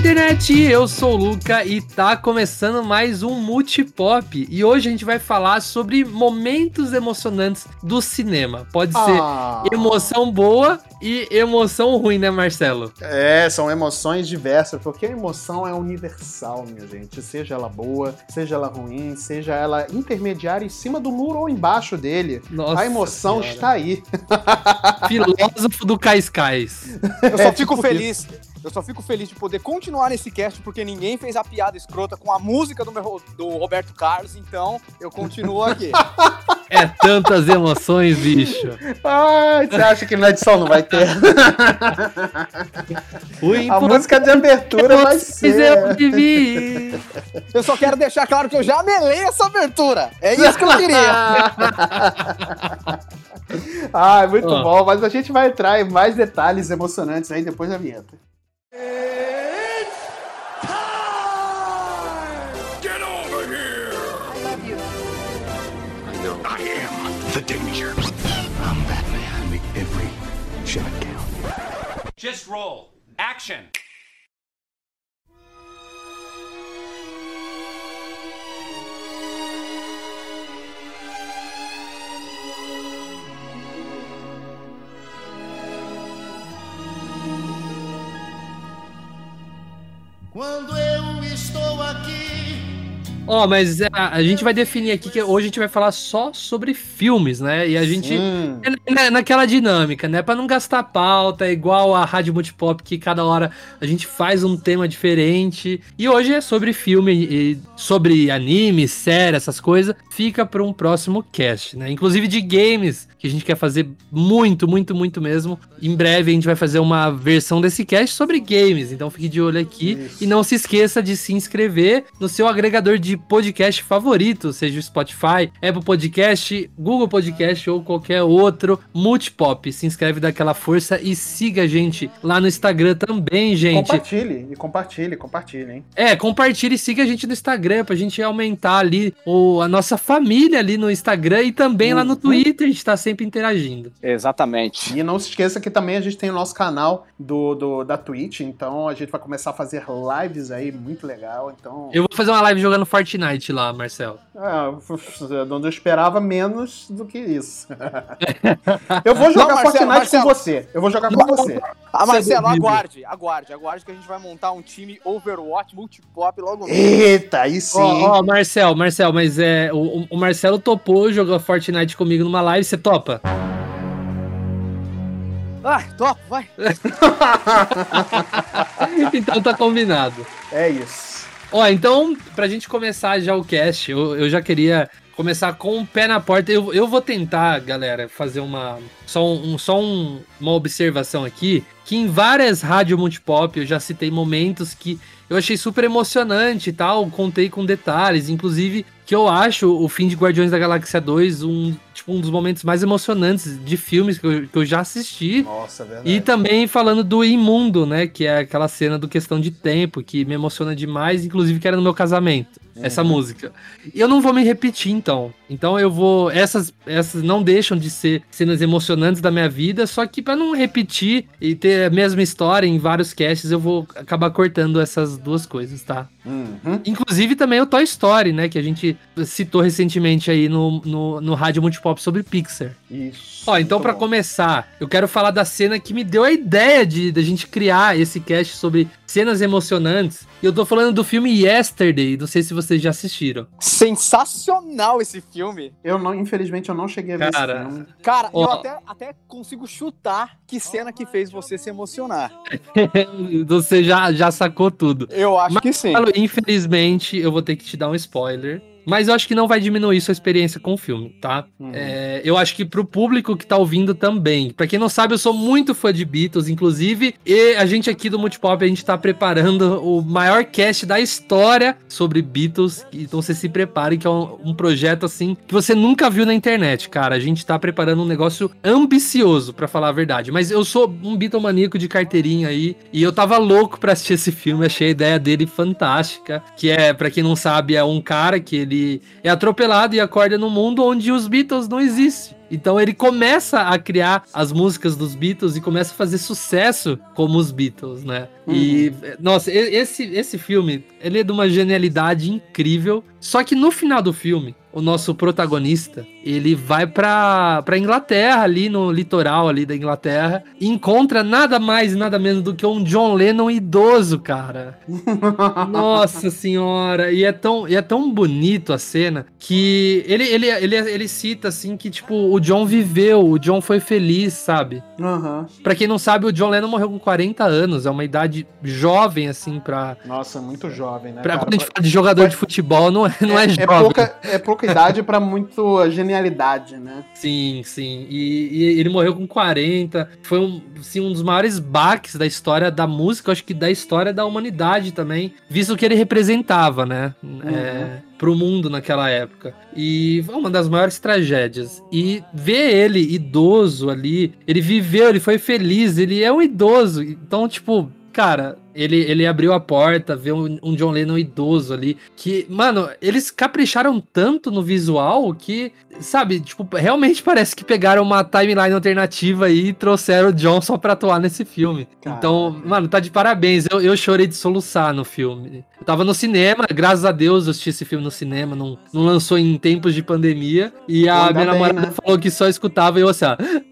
internet, eu sou o Luca e tá começando mais um Multipop. E hoje a gente vai falar sobre momentos emocionantes do cinema. Pode ser ah. emoção boa e emoção ruim, né, Marcelo? É, são emoções diversas, porque a emoção é universal, minha gente. Seja ela boa, seja ela ruim, seja ela intermediária em cima do muro ou embaixo dele. Nossa a emoção senhora. está aí. Filósofo do Cascais. Eu só é, fico tipo feliz. Isso. Eu só fico feliz de poder continuar nesse cast, porque ninguém fez a piada escrota com a música do, meu, do Roberto Carlos, então eu continuo aqui. É tantas emoções, bicho. Ai, você acha que na edição não vai ter? a música de abertura vai ser. Eu só quero deixar claro que eu já melei essa abertura. É isso que eu queria. ah, muito oh. bom. Mas a gente vai entrar em mais detalhes emocionantes aí depois da vinheta. It's time! Get over here! I love you. I know. I am the danger. I'm Batman. Make every shot count. Just roll. Action! Quando eu estou aqui. Ó, oh, mas a, é, a, gente vai definir aqui que hoje a gente vai falar só sobre filmes, né? E a gente. É, é, naquela dinâmica, né? Pra não gastar pauta, é igual a Rádio Multipop, que cada hora a gente faz um tema diferente. E hoje é sobre filme, e sobre anime, série, essas coisas. Fica para um próximo cast, né? Inclusive de games, que a gente quer fazer muito, muito, muito mesmo. Em breve a gente vai fazer uma versão desse cast sobre games, então fique de olho aqui. Isso. E não se esqueça de se inscrever no seu agregador de podcast favorito, seja o Spotify, Apple Podcast, Google Podcast ou qualquer outro. Multipop, se inscreve daquela força e siga a gente lá no Instagram também, gente. Compartilhe, e compartilhe, compartilhe, hein? É, compartilhe e siga a gente no Instagram pra gente aumentar ali o, a nossa família ali no Instagram e também uhum. lá no uhum. Twitter, a gente tá sempre sempre interagindo. Exatamente. E não se esqueça que também a gente tem o nosso canal do, do da Twitch, então a gente vai começar a fazer lives aí, muito legal. Então... Eu vou fazer uma live jogando Fortnite lá, Marcelo. É, não esperava menos do que isso. eu vou jogar não, Marcelo, Fortnite Marcelo, com você. Eu vou jogar com você. Ah, Marcelo, aguarde, aguarde, aguarde que a gente vai montar um time Overwatch Multipop logo mesmo. Eita, aí sim. Ó, oh, oh, Marcel, Marcel, mas é, o, o Marcelo topou jogar Fortnite comigo numa live, você topa? Ah, topa, vai. então tá combinado. É isso. Ó, então, pra gente começar já o cast, eu, eu já queria começar com o pé na porta. Eu, eu vou tentar, galera, fazer uma. Só, um, só um, uma observação aqui. Que em várias rádio multipop eu já citei momentos que eu achei super emocionante e tal. Contei com detalhes. Inclusive, que eu acho o fim de Guardiões da Galáxia 2 um, tipo, um dos momentos mais emocionantes de filmes que eu, que eu já assisti. Nossa, é verdade. E também falando do Imundo, né? Que é aquela cena do Questão de Tempo, que me emociona demais, inclusive que era no meu casamento essa uhum. música. E eu não vou me repetir, então. Então eu vou. Essas, essas não deixam de ser cenas emocionantes da minha vida, só que para não repetir e ter a mesma história em vários casts, eu vou acabar cortando essas duas coisas, tá? Uhum. Inclusive também o Toy Story, né? Que a gente citou recentemente aí no, no, no Rádio Multipop sobre Pixar. Isso. Ó, então para começar, eu quero falar da cena que me deu a ideia de da gente criar esse cast sobre cenas emocionantes. E eu tô falando do filme Yesterday, não sei se vocês já assistiram. Sensacional esse filme. Eu não, infelizmente, eu não cheguei a ver Cara, esse filme. Cara, Ó, eu até, até consigo chutar que cena que fez você se emocionar. você já, já sacou tudo. Eu acho Mas, que sim. Infelizmente, eu vou ter que te dar um spoiler. Mas eu acho que não vai diminuir sua experiência com o filme, tá? Uhum. É, eu acho que pro público que tá ouvindo também. Pra quem não sabe, eu sou muito fã de Beatles, inclusive. E a gente aqui do Multipop, a gente tá preparando o maior cast da história sobre Beatles. Então você se prepare, que é um, um projeto assim que você nunca viu na internet, cara. A gente tá preparando um negócio ambicioso, para falar a verdade. Mas eu sou um Beatlemaníaco de carteirinha aí. E eu tava louco pra assistir esse filme. Achei a ideia dele fantástica. Que é, para quem não sabe, é um cara que ele ele é atropelado e acorda num mundo onde os Beatles não existem. Então ele começa a criar as músicas dos Beatles e começa a fazer sucesso como os Beatles, né? Uhum. E, nossa, esse, esse filme, ele é de uma genialidade incrível. Só que no final do filme, o nosso protagonista, ele vai pra, pra Inglaterra, ali no litoral ali da Inglaterra, e encontra nada mais e nada menos do que um John Lennon idoso, cara. Nossa senhora, e é tão, e é tão bonito a cena que ele, ele, ele, ele cita assim que, tipo, o John viveu, o John foi feliz, sabe? Uhum. Pra quem não sabe, o John Lennon morreu com 40 anos, é uma idade jovem, assim, pra... Nossa, muito jovem, né? Pra, cara? quando a gente fala de jogador de futebol, não é, não é, é, é jovem. É pouca, é pouca idade pra muito genialidade, né? Sim, sim. E, e, ele morreu com 40. Foi um, assim, um dos maiores baques da história da música, acho que da história da humanidade também, visto que ele representava, né? Uhum. É, pro mundo naquela época. E foi uma das maiores tragédias. E ver ele idoso ali, ele viveu, ele foi feliz, ele é um idoso. Então, tipo, cara, ele, ele abriu a porta, vê um, um, John Lennon idoso ali. Que, mano, eles capricharam tanto no visual que, sabe, tipo, realmente parece que pegaram uma timeline alternativa e trouxeram o John só pra atuar nesse filme. Então, mano, tá de parabéns. Eu, eu chorei de soluçar no filme. Eu tava no cinema, graças a Deus eu assisti esse filme no cinema, não, não lançou em tempos de pandemia. E a minha namorada né? falou que só escutava e eu assim, ó.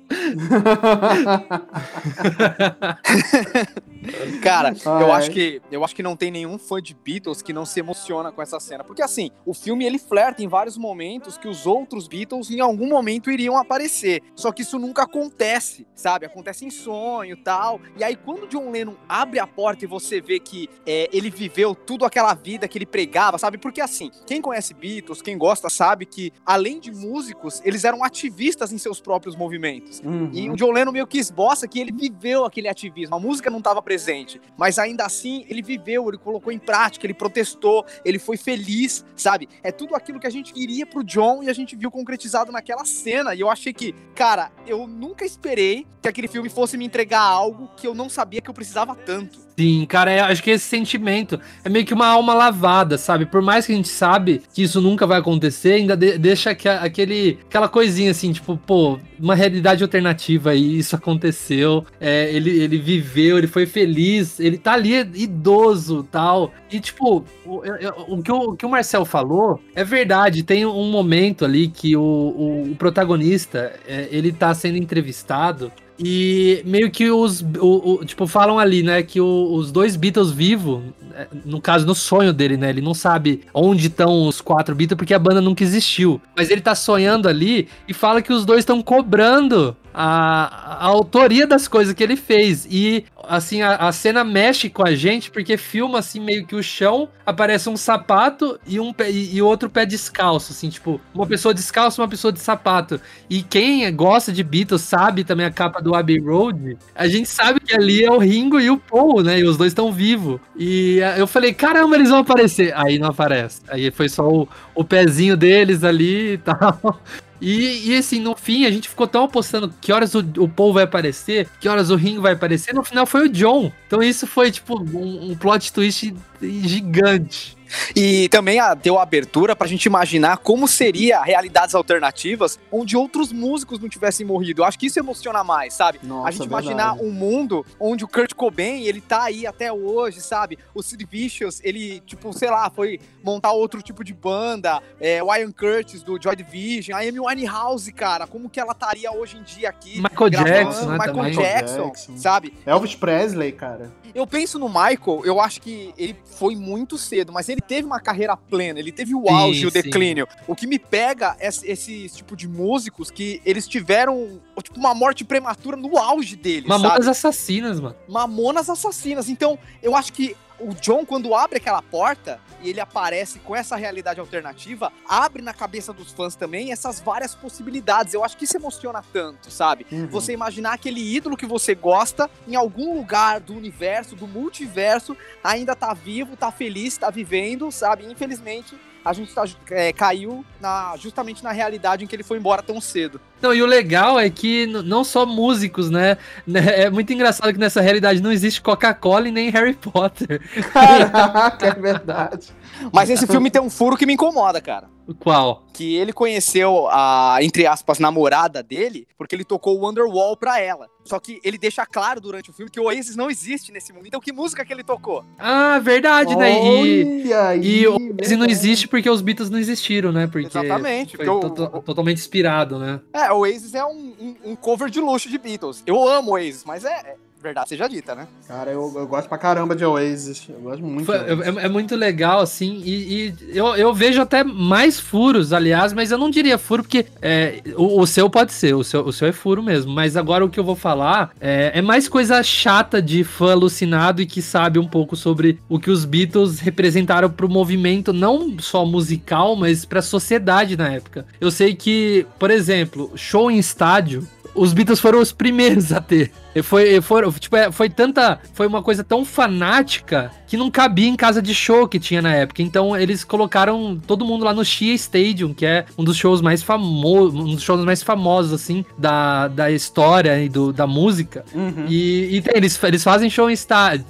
Cara, eu acho que eu acho que não tem nenhum fã de Beatles que não se emociona com essa cena, porque assim, o filme ele flerta em vários momentos que os outros Beatles em algum momento iriam aparecer. Só que isso nunca acontece, sabe? Acontece em sonho, tal. E aí quando John Lennon abre a porta e você vê que é, ele viveu tudo aquela vida que ele pregava, sabe? Porque assim, quem conhece Beatles, quem gosta sabe que além de músicos, eles eram ativistas em seus próprios movimentos. Uhum. E o John Lennon meio que esboça que ele viveu aquele ativismo. A música não estava presente, mas ainda assim ele viveu, ele colocou em prática, ele protestou, ele foi feliz, sabe? É tudo aquilo que a gente queria pro John e a gente viu concretizado naquela cena. E eu achei que, cara, eu nunca esperei que aquele filme fosse me entregar algo que eu não sabia que eu precisava tanto. Sim, cara, é, acho que esse sentimento é meio que uma alma lavada, sabe? Por mais que a gente sabe que isso nunca vai acontecer, ainda de, deixa que, aquele, aquela coisinha assim, tipo, pô, uma realidade alternativa aí, isso aconteceu, é, ele, ele viveu, ele foi feliz, ele tá ali idoso tal. E, tipo, o, o, que, o, o que o Marcel falou é verdade. Tem um momento ali que o, o, o protagonista, é, ele tá sendo entrevistado e meio que os. O, o, tipo, falam ali, né? Que o, os dois Beatles vivos, é, no caso, no sonho dele, né? Ele não sabe onde estão os quatro Beatles porque a banda nunca existiu. Mas ele tá sonhando ali e fala que os dois estão cobrando a, a, autoria das coisas que ele fez. E, assim, a, a, cena mexe com a gente porque filma, assim, meio que o chão, aparece um sapato e um pé, e, e outro pé descalço, assim, tipo, uma pessoa descalça uma pessoa de sapato. E quem gosta de Beatles sabe também a capa do Abbey Road, a gente sabe que ali é o Ringo e o Paul, né? E os dois estão vivos. E eu falei, caramba, eles vão aparecer. Aí não aparece. Aí foi só o, o pezinho deles ali e tal. E, e, assim, no fim, a gente ficou tão apostando que horas o, o Paul vai aparecer, que horas o Ringo vai aparecer. No final foi o John. Então isso foi, tipo, um, um plot twist gigante. E também a, deu a abertura pra gente imaginar como seria realidades alternativas onde outros músicos não tivessem morrido. Eu acho que isso emociona mais, sabe? Nossa, a gente verdade. imaginar um mundo onde o Kurt Cobain, ele tá aí até hoje, sabe? O Sid Vicious, ele, tipo, sei lá, foi montar outro tipo de banda, é, o Ian Curtis do Joy Division, a Amy Winehouse, cara, como que ela estaria hoje em dia aqui? Michael Jackson, né, Michael Jackson, Jackson, sabe? Elvis Presley, cara. Eu penso no Michael, eu acho que ele foi muito cedo, mas ele teve uma carreira plena, ele teve o auge, sim, o declínio. Sim. O que me pega é esse tipo de músicos que eles tiveram tipo uma morte prematura no auge deles. Mamonas sabe? assassinas, mano. Mamonas assassinas. Então, eu acho que o John, quando abre aquela porta e ele aparece com essa realidade alternativa, abre na cabeça dos fãs também essas várias possibilidades. Eu acho que isso emociona tanto, sabe? Uhum. Você imaginar aquele ídolo que você gosta em algum lugar do universo, do multiverso, ainda tá vivo, tá feliz, tá vivendo, sabe? Infelizmente, a gente tá, é, caiu na, justamente na realidade em que ele foi embora tão cedo. Não, e o legal é que não só músicos, né? né é muito engraçado que nessa realidade não existe Coca-Cola e nem Harry Potter. Caraca, é verdade. Mas esse filme tem um furo que me incomoda, cara. Qual? Que ele conheceu a, entre aspas, namorada dele, porque ele tocou o Wonderwall pra ela. Só que ele deixa claro durante o filme que o Oasis não existe nesse mundo. Então, que música que ele tocou? Ah, verdade, né? E, aí, e o Oasis não existe porque os Beatles não existiram, né? Porque Exatamente. Foi porque to o, totalmente inspirado, né? É, o Oasis é um, um, um, cover de luxo de Beatles. Eu amo o Oasis, mas é, verdade seja dita, né? Cara, eu, eu gosto pra caramba de Oasis. Eu gosto muito. Foi, é, é, muito legal, assim, e, e, eu, eu vejo até mais furos, aliás, mas eu não diria furo, porque é, o, o, seu pode ser, o seu, o seu é furo mesmo. Mas agora o que eu vou falar é, é mais coisa chata de fã alucinado e que sabe um pouco sobre o que os Beatles representaram pro movimento, não só musical, mas pra sociedade na época. Eu sei que, por exemplo, show em estádio os Beatles foram os primeiros a ter. Foi, foi, tipo, é, foi tanta. Foi uma coisa tão fanática que não cabia em casa de show que tinha na época. Então eles colocaram todo mundo lá no Shea Stadium, que é um dos shows mais famosos, um dos shows mais famosos, assim, da, da história e do, da música. Uhum. E, e tem, eles, eles fazem show em estádio.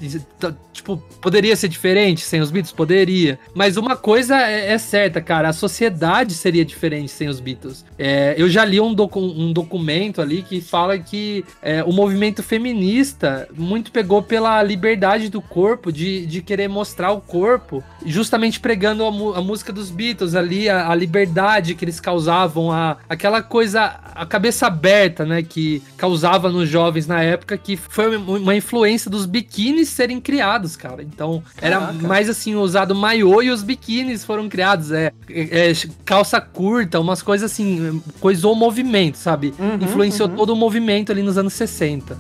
Tipo, poderia ser diferente sem os Beatles? Poderia. Mas uma coisa é, é certa, cara, a sociedade seria diferente sem os Beatles. É, eu já li um, docu um documento ali que fala que é, o movimento feminista muito pegou pela liberdade do corpo de de querer mostrar o corpo, justamente pregando a, a música dos Beatles ali, a, a, liberdade que eles causavam, a, aquela coisa, a cabeça aberta, né, que causava nos jovens na época, que foi uma influência dos biquínis serem criados, cara. Então, era Caraca. mais assim, usado maiô e os biquínis foram criados, é, é, é calça curta, umas coisas assim, coisou o movimento, sabe? Uhum, Influenciou uhum. todo o movimento ali nos anos 60.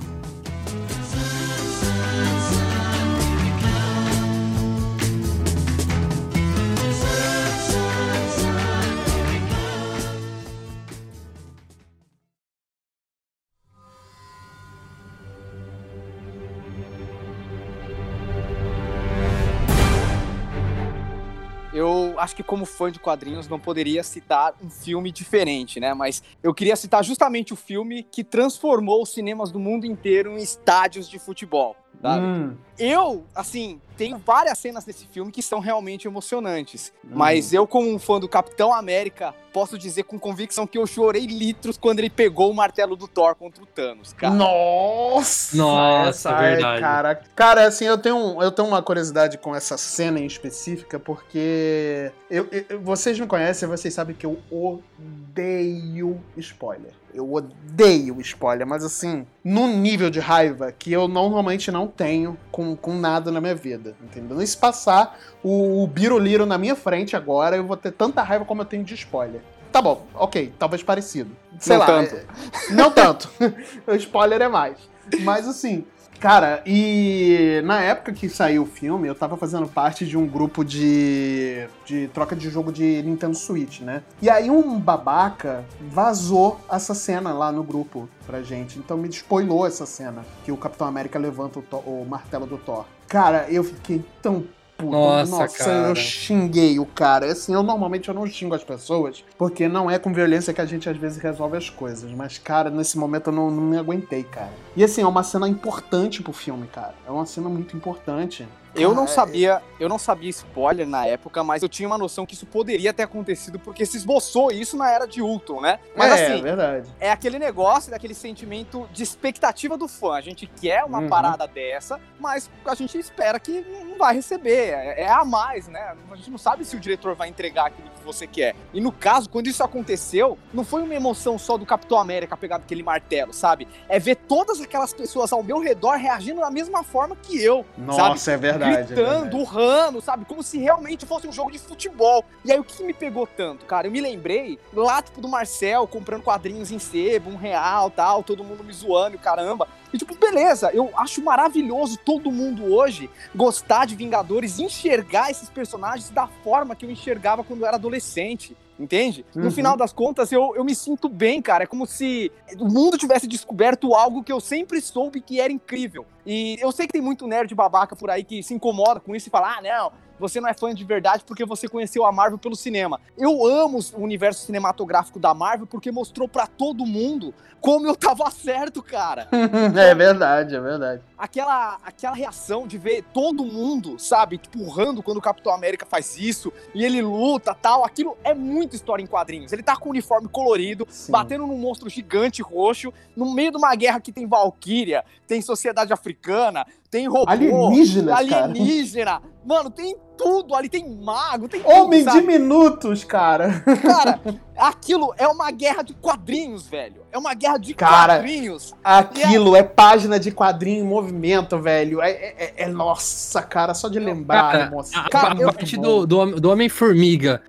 Acho que como fã de quadrinhos não poderia citar um filme diferente, né? Mas eu queria citar justamente o filme que transformou os cinemas do mundo inteiro em estádios de futebol. Sabe? Hum. Eu, assim, tenho várias cenas desse filme que são realmente emocionantes. Hum. Mas eu, como um fã do Capitão América, posso dizer com convicção que eu chorei litros quando ele pegou o martelo do Thor contra o Thanos, cara. Nossa! Nossa, é verdade. Cara, cara, assim, eu tenho, eu tenho uma curiosidade com essa cena em específica, porque eu, eu, vocês me conhecem, vocês sabem que eu odeio spoiler. Eu odeio spoiler, mas assim, num nível de raiva que eu normalmente não tenho com, com nada na minha vida, entendeu? E se passar o, o Biruliro na minha frente agora, eu vou ter tanta raiva como eu tenho de spoiler. Tá bom, ok, talvez parecido. Sei não lá. Tanto. É, não tanto. o spoiler é mais. Mas assim, Cara, e na época que saiu o filme, eu tava fazendo parte de um grupo de, de troca de jogo de Nintendo Switch, né? E aí um babaca vazou essa cena lá no grupo pra gente. Então me despoilou essa cena, que o Capitão América levanta o, o martelo do Thor. Cara, eu fiquei tão puto. Nossa, Nossa cara. eu xinguei o cara. Assim, eu normalmente eu não xingo as pessoas, porque não é com violência que a gente às vezes resolve as coisas. Mas, cara, nesse momento eu não, não me aguentei, cara. E assim, é uma cena importante pro filme, cara. É uma cena muito importante. Eu não sabia, eu não sabia spoiler na época, mas eu tinha uma noção que isso poderia ter acontecido porque se esboçou isso na era de Ultron, né? Mas é, assim, é verdade. É aquele negócio, daquele sentimento de expectativa do fã. A gente quer uma uhum. parada dessa, mas a gente espera que não vai receber. É, é a mais, né? A gente não sabe se o diretor vai entregar aquilo que você quer. E no caso, quando isso aconteceu, não foi uma emoção só do Capitão América pegar aquele martelo, sabe? É ver todas aquelas pessoas ao meu redor reagindo da mesma forma que eu. Nossa, sabe? é verdade verdade, gritando, é urrando, sabe? Como se realmente fosse um jogo de futebol. E aí o que me pegou tanto, cara? Eu me lembrei lá, tipo, do Marcel comprando quadrinhos em sebo, um real tal, todo mundo me zoando, caramba. E tipo, beleza, eu acho maravilhoso todo mundo hoje gostar de Vingadores, enxergar esses personagens da forma que eu enxergava quando eu era adolescente entende? Uhum. No final das contas, eu, eu me sinto bem, cara. É como se o mundo tivesse descoberto algo que eu sempre soube que era incrível. E eu sei que tem muito nerd babaca por aí que se incomoda com isso e fala: ah, não, você não é fã de verdade porque você conheceu a Marvel pelo cinema. Eu amo o universo cinematográfico da Marvel porque mostrou para todo mundo como eu tava certo, cara. é verdade, é verdade. Aquela, aquela reação de ver todo mundo, sabe, tipo, urrando quando o Capitão América faz isso e ele luta tal, aquilo é muito história em quadrinhos. Ele tá com o uniforme colorido, Sim. batendo num monstro gigante roxo, no meio de uma guerra que tem Valkyria, tem sociedade africana, tem robô, alienígena, alienígena. Mano, tem tudo ali, tem mago, tem Homem tudo, diminutos, cara. Cara, aquilo é uma guerra de quadrinhos, velho. É uma guerra de cara, quadrinhos. Aquilo é... é... página de quadrinho em movimento, velho. É, é, é, é nossa, cara, só de lembrar, cara, moça. A, cara, a, a parte do, do, do Homem-Formiga,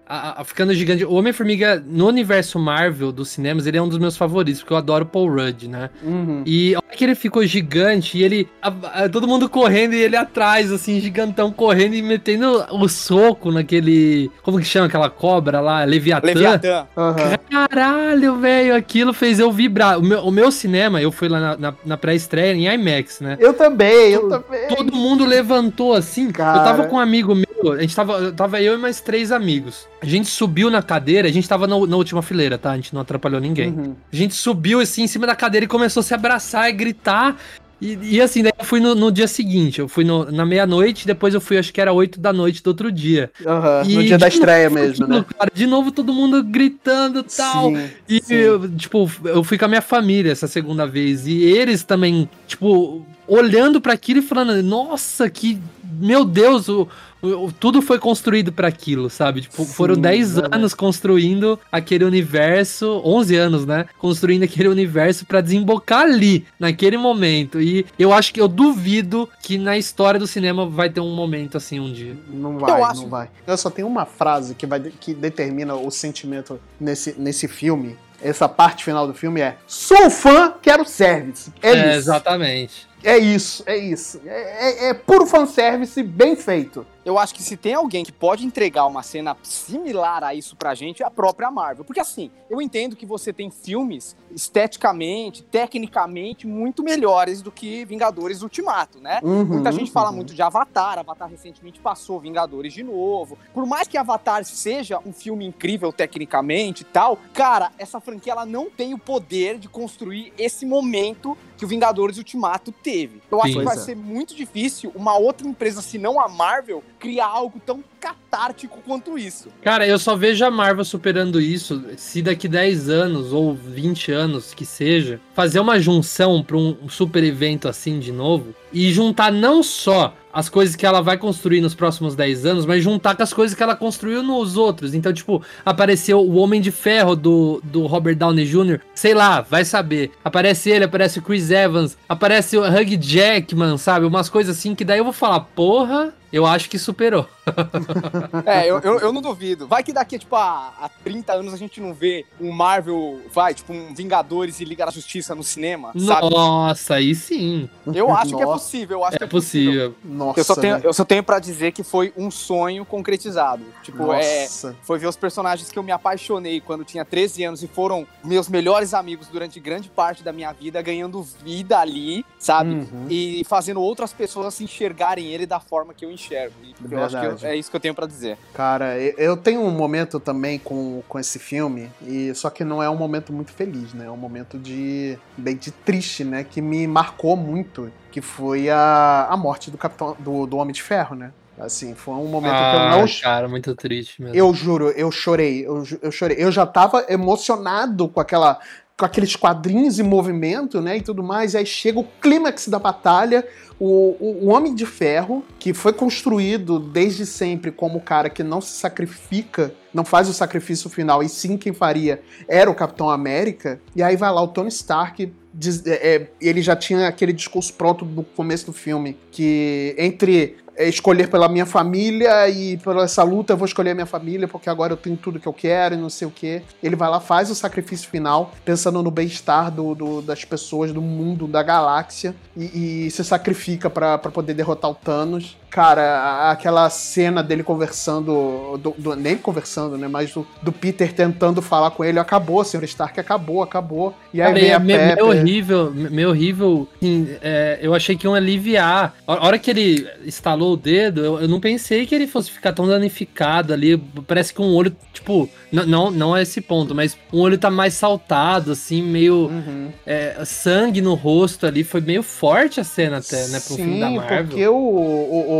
ficando gigante. O Homem-Formiga, no universo Marvel dos cinemas, ele é um dos meus favoritos, porque eu adoro Paul Rudd, né? Uhum. E olha que ele ficou gigante e ele. todo mundo correndo e ele atrás, assim, gigantão correndo e metendo o soco naquele. Como que chama aquela cobra lá? Leviatã. Leviatã. Uhum. Caralho, velho, aquilo fez eu vibrar. O meu, o meu cinema, eu fui lá na, na, na pré-estreia em IMAX, né? Eu também, eu também. Todo mundo levantou assim. Cara. Eu tava com um amigo meu, a gente tava, tava eu e mais três amigos. A gente subiu na cadeira, a gente tava na, na última fileira, tá? A gente não atrapalhou ninguém. Uhum. A gente subiu assim em cima da cadeira e começou a se abraçar e gritar. E, e, assim, daí eu fui no, no dia seguinte, eu fui no, na meia-noite, depois eu fui, acho que era oito da noite do outro dia. Uhum, no dia da estreia mesmo, né? Cara, de novo todo mundo gritando e tal. E, sim. Eu, tipo, eu fui com a minha família essa segunda vez. E eles também, tipo, olhando para aquilo e falando, nossa, que. Meu Deus, o, tudo foi construído para aquilo, sabe? Tipo, Sim, foram 10 anos construindo aquele universo, 11 anos, né? Construindo aquele universo para desembocar ali, naquele momento. E eu acho que eu duvido que na história do cinema vai ter um momento assim um dia. Não vai, acho... não vai. Eu só tenho uma frase que vai que determina o sentimento nesse, nesse filme. Essa parte final do filme é: Sou fã, quero service. É, é isso. Exatamente. É isso, é isso. É, é, é puro fanservice bem feito eu acho que se tem alguém que pode entregar uma cena similar a isso pra gente, é a própria Marvel. Porque assim, eu entendo que você tem filmes esteticamente, tecnicamente, muito melhores do que Vingadores Ultimato, né? Uhum, Muita gente fala uhum. muito de Avatar, Avatar recentemente passou Vingadores de novo. Por mais que Avatar seja um filme incrível tecnicamente e tal, cara, essa franquia ela não tem o poder de construir esse momento que o Vingadores Ultimato teve. Eu acho Sim, que vai é. ser muito difícil uma outra empresa, se não a Marvel, criar algo tão catártico quanto isso. Cara, eu só vejo a Marvel superando isso se daqui 10 anos ou 20 anos que seja, fazer uma junção para um super evento assim de novo e juntar não só as coisas que ela vai construir nos próximos 10 anos, mas juntar com as coisas que ela construiu nos outros. Então, tipo, apareceu o Homem de Ferro do, do Robert Downey Jr., sei lá, vai saber. Aparece ele, aparece o Chris Evans, aparece o Hugh Jackman, sabe? Umas coisas assim que daí eu vou falar, porra, eu acho que superou. é, eu, eu, eu, não duvido. Vai que daqui, tipo, a, a 30 anos a gente não vê um Marvel, vai, tipo, um Vingadores e Liga da Justiça no cinema, sabe? Nossa, aí sim. Eu acho Nossa. que é possível, eu acho é que é possível. possível. Nossa, eu só tenho, né? eu só tenho pra dizer que foi um sonho concretizado. Tipo, é, Nossa. é, foi ver os personagens que eu me apaixonei quando tinha 13 anos e foram meus melhores amigos durante grande parte da minha vida, ganhando vida ali, sabe? Uhum. E fazendo outras pessoas se enxergarem ele da forma que eu enxergo. E eu acho que eu, é isso que eu tenho para dizer. Cara, eu tenho um momento também com, com esse filme, e só que não é um momento muito feliz, né? É um momento de bem de triste, né? Que me marcou muito, que foi a, a morte do Capitão do, do Homem de Ferro, né? Assim, foi um momento ah, que eu ah, não. Cara, muito triste mesmo. Eu juro, eu chorei. Eu, eu chorei. Eu já tava emocionado com aquela. Com aqueles quadrinhos em movimento, né? E tudo mais. E aí chega o clímax da batalha o, o, o, Homem de Ferro, que foi construído desde sempre como o cara que não se sacrifica, não faz o sacrifício final, e sim quem faria era o Capitão América, e aí vai lá o Tony Stark. Diz, é, é ele já tinha aquele discurso pronto no começo do filme, que entre é, escolher pela minha família e pela essa luta eu vou escolher a minha família porque agora eu tenho tudo que eu quero e não sei o que. Ele vai lá, faz o sacrifício final, pensando no bem-estar do, do, das pessoas, do mundo, da galáxia e, e se sacrifica para poder derrotar o Thanos. Cara, aquela cena dele conversando, do, do, nem conversando, né, mas do, do, Peter tentando falar com ele, acabou, Sr. Stark, acabou, acabou. E aí cara, vem a meio, Pepper... meio horrível, meio horrível, assim, é, eu achei que iam aliviar. A hora que ele estalou o dedo, eu, eu não pensei que ele fosse ficar tão danificado ali, parece que um olho, tipo, não, não é esse ponto, mas um olho tá mais saltado, assim, meio uhum. é, sangue no rosto ali, foi meio forte a cena até, né, pro Sim, filme da Marvel. porque o, o, o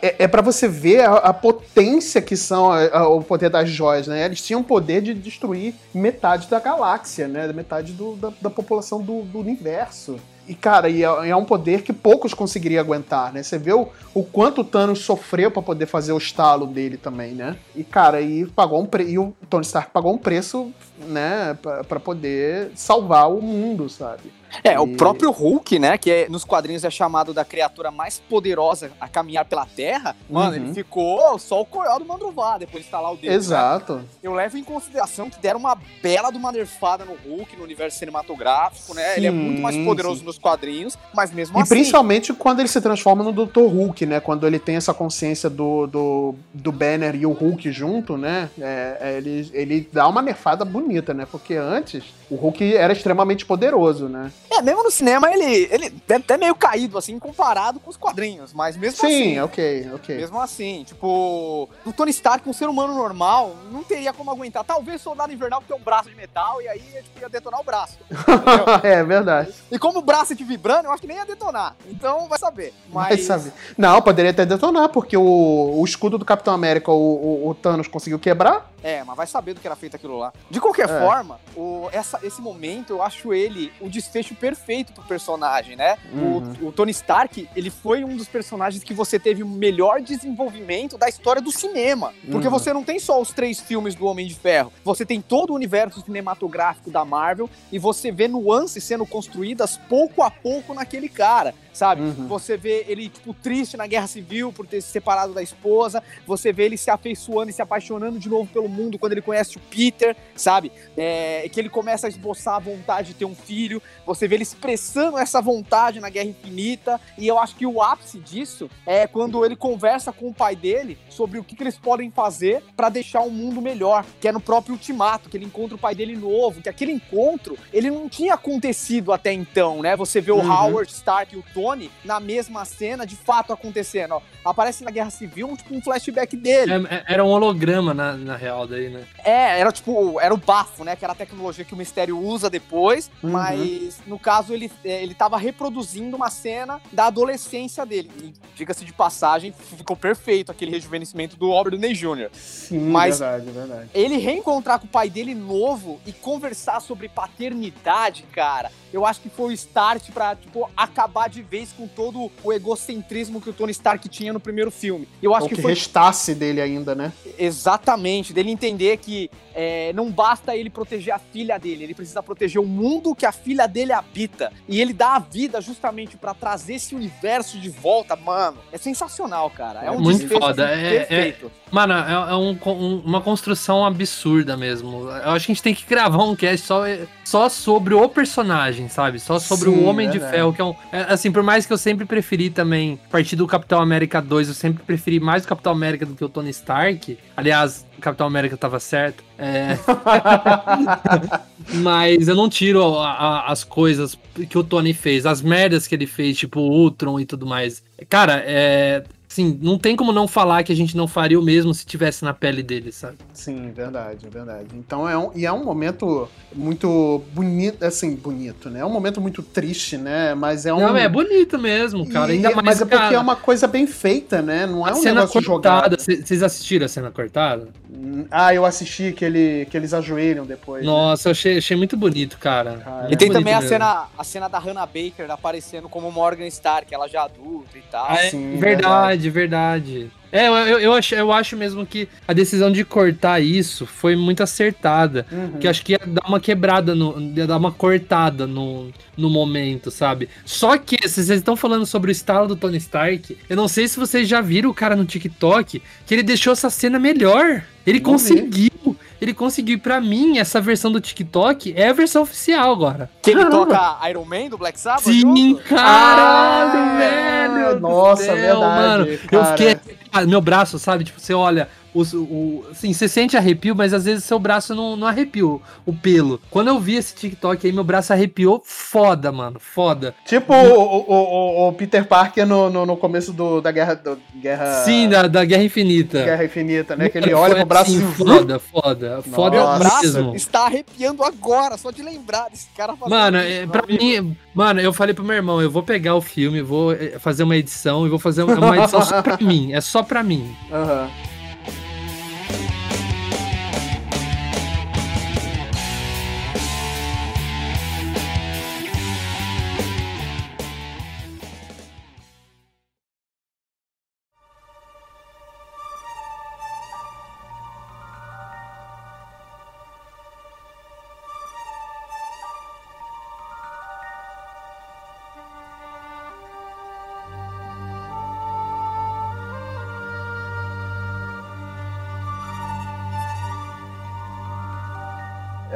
é, é para você ver a, a, potência que são a, a, o poder das joias, né, eles tinham o poder de destruir metade da galáxia, né, metade do, da, da população do, do universo. E, cara, e é, é, um poder que poucos conseguiriam aguentar, né? Você vê o, o quanto o Thanos sofreu para poder fazer o estalo dele também, né? E, cara, e pagou um pre... e o Tony Stark pagou um preço, né, para poder salvar o mundo, sabe? É, e... o próprio Hulk, né, que é, nos quadrinhos é chamado da criatura mais poderosa a caminhar pela Terra, mano, uhum. ele ficou só o coió do Mandruvá depois de instalar o dedo. Exato. Né? Eu levo em consideração que deram uma bela de uma nerfada no Hulk, no universo cinematográfico, né? Sim, ele é muito mais poderoso sim. nos quadrinhos, mas mesmo e assim... E principalmente quando ele se transforma no Dr. Hulk, né? Quando ele tem essa consciência do, do, do Banner e o Hulk junto, né? É, é, ele, ele dá uma nerfada bonita, né? Porque antes o Hulk era extremamente poderoso, né? É, mesmo no cinema ele, ele deve até meio caído, assim, comparado com os quadrinhos, mas mesmo Sim, assim. Sim, ok, ok. Mesmo assim, tipo, o Tony Stark, um ser humano normal, não teria como aguentar. Talvez Soldado Invernal tem um braço de metal e aí tipo, ia detonar o braço. é, verdade. E como o braço é de vibrando, eu acho que nem ia detonar. Então vai saber. Mas... Vai saber. Não, poderia até detonar, porque o, o escudo do Capitão América, o, o, o Thanos conseguiu quebrar. É, mas vai saber do que era feito aquilo lá. De qualquer é. forma, o, essa, esse momento eu acho ele o desfecho perfeito pro personagem, né? Uhum. O, o, Tony Stark, ele foi um dos personagens que você teve o melhor desenvolvimento da história do cinema. Porque uhum. você não tem só os três filmes do Homem de Ferro, você tem todo o universo cinematográfico da Marvel e você vê nuances sendo construídas pouco a pouco naquele cara sabe? Uhum. Você vê ele, tipo, triste na guerra civil por ter se separado da esposa, você vê ele se afeiçoando e se apaixonando de novo pelo mundo quando ele conhece o Peter, sabe? É, que ele começa a esboçar a vontade de ter um filho, você vê ele expressando essa vontade na Guerra Infinita, e eu acho que o ápice disso é quando ele conversa com o pai dele sobre o que, que eles podem fazer para deixar o mundo melhor, que é no próprio Ultimato, que ele encontra o pai dele novo, que aquele encontro, ele não tinha acontecido até então, né? Você vê o uhum. Howard Stark e o Tony na mesma cena, de fato acontecendo. Ó, aparece na Guerra Civil, tipo, um flashback dele. É, é, era um holograma, na, na real, daí, né? É, era tipo, era o bafo, né? Que era a tecnologia que o Mistério usa depois, uhum. mas no caso ele, é, ele tava reproduzindo uma cena da adolescência dele. E, diga-se de passagem, ficou perfeito aquele rejuvenescimento do Robert Downey Jr. Sim, mas verdade, verdade. Ele reencontrar com o pai dele novo e conversar sobre paternidade, cara, eu acho que foi o start pra, tipo, acabar de vez com todo o egocentrismo que o Tony Stark tinha no primeiro filme. Eu acho Ou que, que foi... restasse dele ainda, né? Exatamente, dele entender que é, não basta ele proteger a filha dele, ele precisa proteger o mundo que a filha dele habita. E ele dá a vida justamente para trazer esse universo de volta, mano. É sensacional, cara. É um muito foda. Assim, é, é, perfeito. É, mano, é, é um, um, uma construção absurda mesmo. Eu acho que a gente tem que gravar um cast só, só sobre o personagem, sabe? Só sobre Sim, o Homem de Ferro, que é um. É, assim, por mais que eu sempre preferi também, a partir do Capitão América 2, eu sempre preferi mais o Capitão América do que o Tony Stark. Aliás, o Capitão América tava certo. É... Mas eu não tiro a, a, as coisas que o Tony fez, as merdas que ele fez, tipo o Ultron e tudo mais. Cara, é, Sim, não tem como não falar que a gente não faria o mesmo se tivesse na pele dele, sabe? Sim, verdade, verdade. Então é um, e é um momento muito bonito, assim, bonito, né? É um momento muito triste, né? Mas é um. Não, é bonito mesmo, cara. E, Ainda mais, mas é porque cara, é uma coisa bem feita, né? Não é um cena negócio cortada. Vocês assistiram a cena cortada? Ah, eu assisti que, ele, que eles ajoelham depois. Né? Nossa, né? eu achei, achei muito bonito, cara. cara e tem também a cena, a cena da Hannah Baker aparecendo como Morgan Stark, ela já adulta e tal. Ah, é, Sim, verdade. verdade verdade, verdade. É, eu, eu, acho, eu acho mesmo que a decisão de cortar isso foi muito acertada. Uhum. Que acho que ia dar uma quebrada, no, ia dar uma cortada no, no momento, sabe? Só que, se vocês estão falando sobre o estalo do Tony Stark, eu não sei se vocês já viram o cara no TikTok, que ele deixou essa cena melhor. Ele conseguiu. Ele conseguiu. Pra mim, essa versão do TikTok é a versão oficial agora. Que ele toca Iron Man do Black Sabbath? Sim, caralho, ah, velho! Nossa, céu, verdade, mano. Cara. Eu fiquei. Meu braço, sabe? Tipo, você olha o, o, assim, você sente arrepio, mas às vezes seu braço não, não arrepiou o pelo. Quando eu vi esse TikTok aí, meu braço arrepiou foda, mano. Foda. Tipo o, o, o, Peter Parker no, no, no, começo do, da guerra. Do, guerra... Sim, da, da Guerra Infinita. Guerra Infinita, né? Que ele olha pro braço assim, Foda, foda. Nossa. Foda meu braço está arrepiando agora, só de lembrar desse cara fazendo Mano, isso, é, pra mim. Mano, eu falei pro meu irmão, eu vou pegar o filme, vou eh, fazer uma edição e vou fazer uma edição só pra mim. É só pra mim. Aham. Uhum.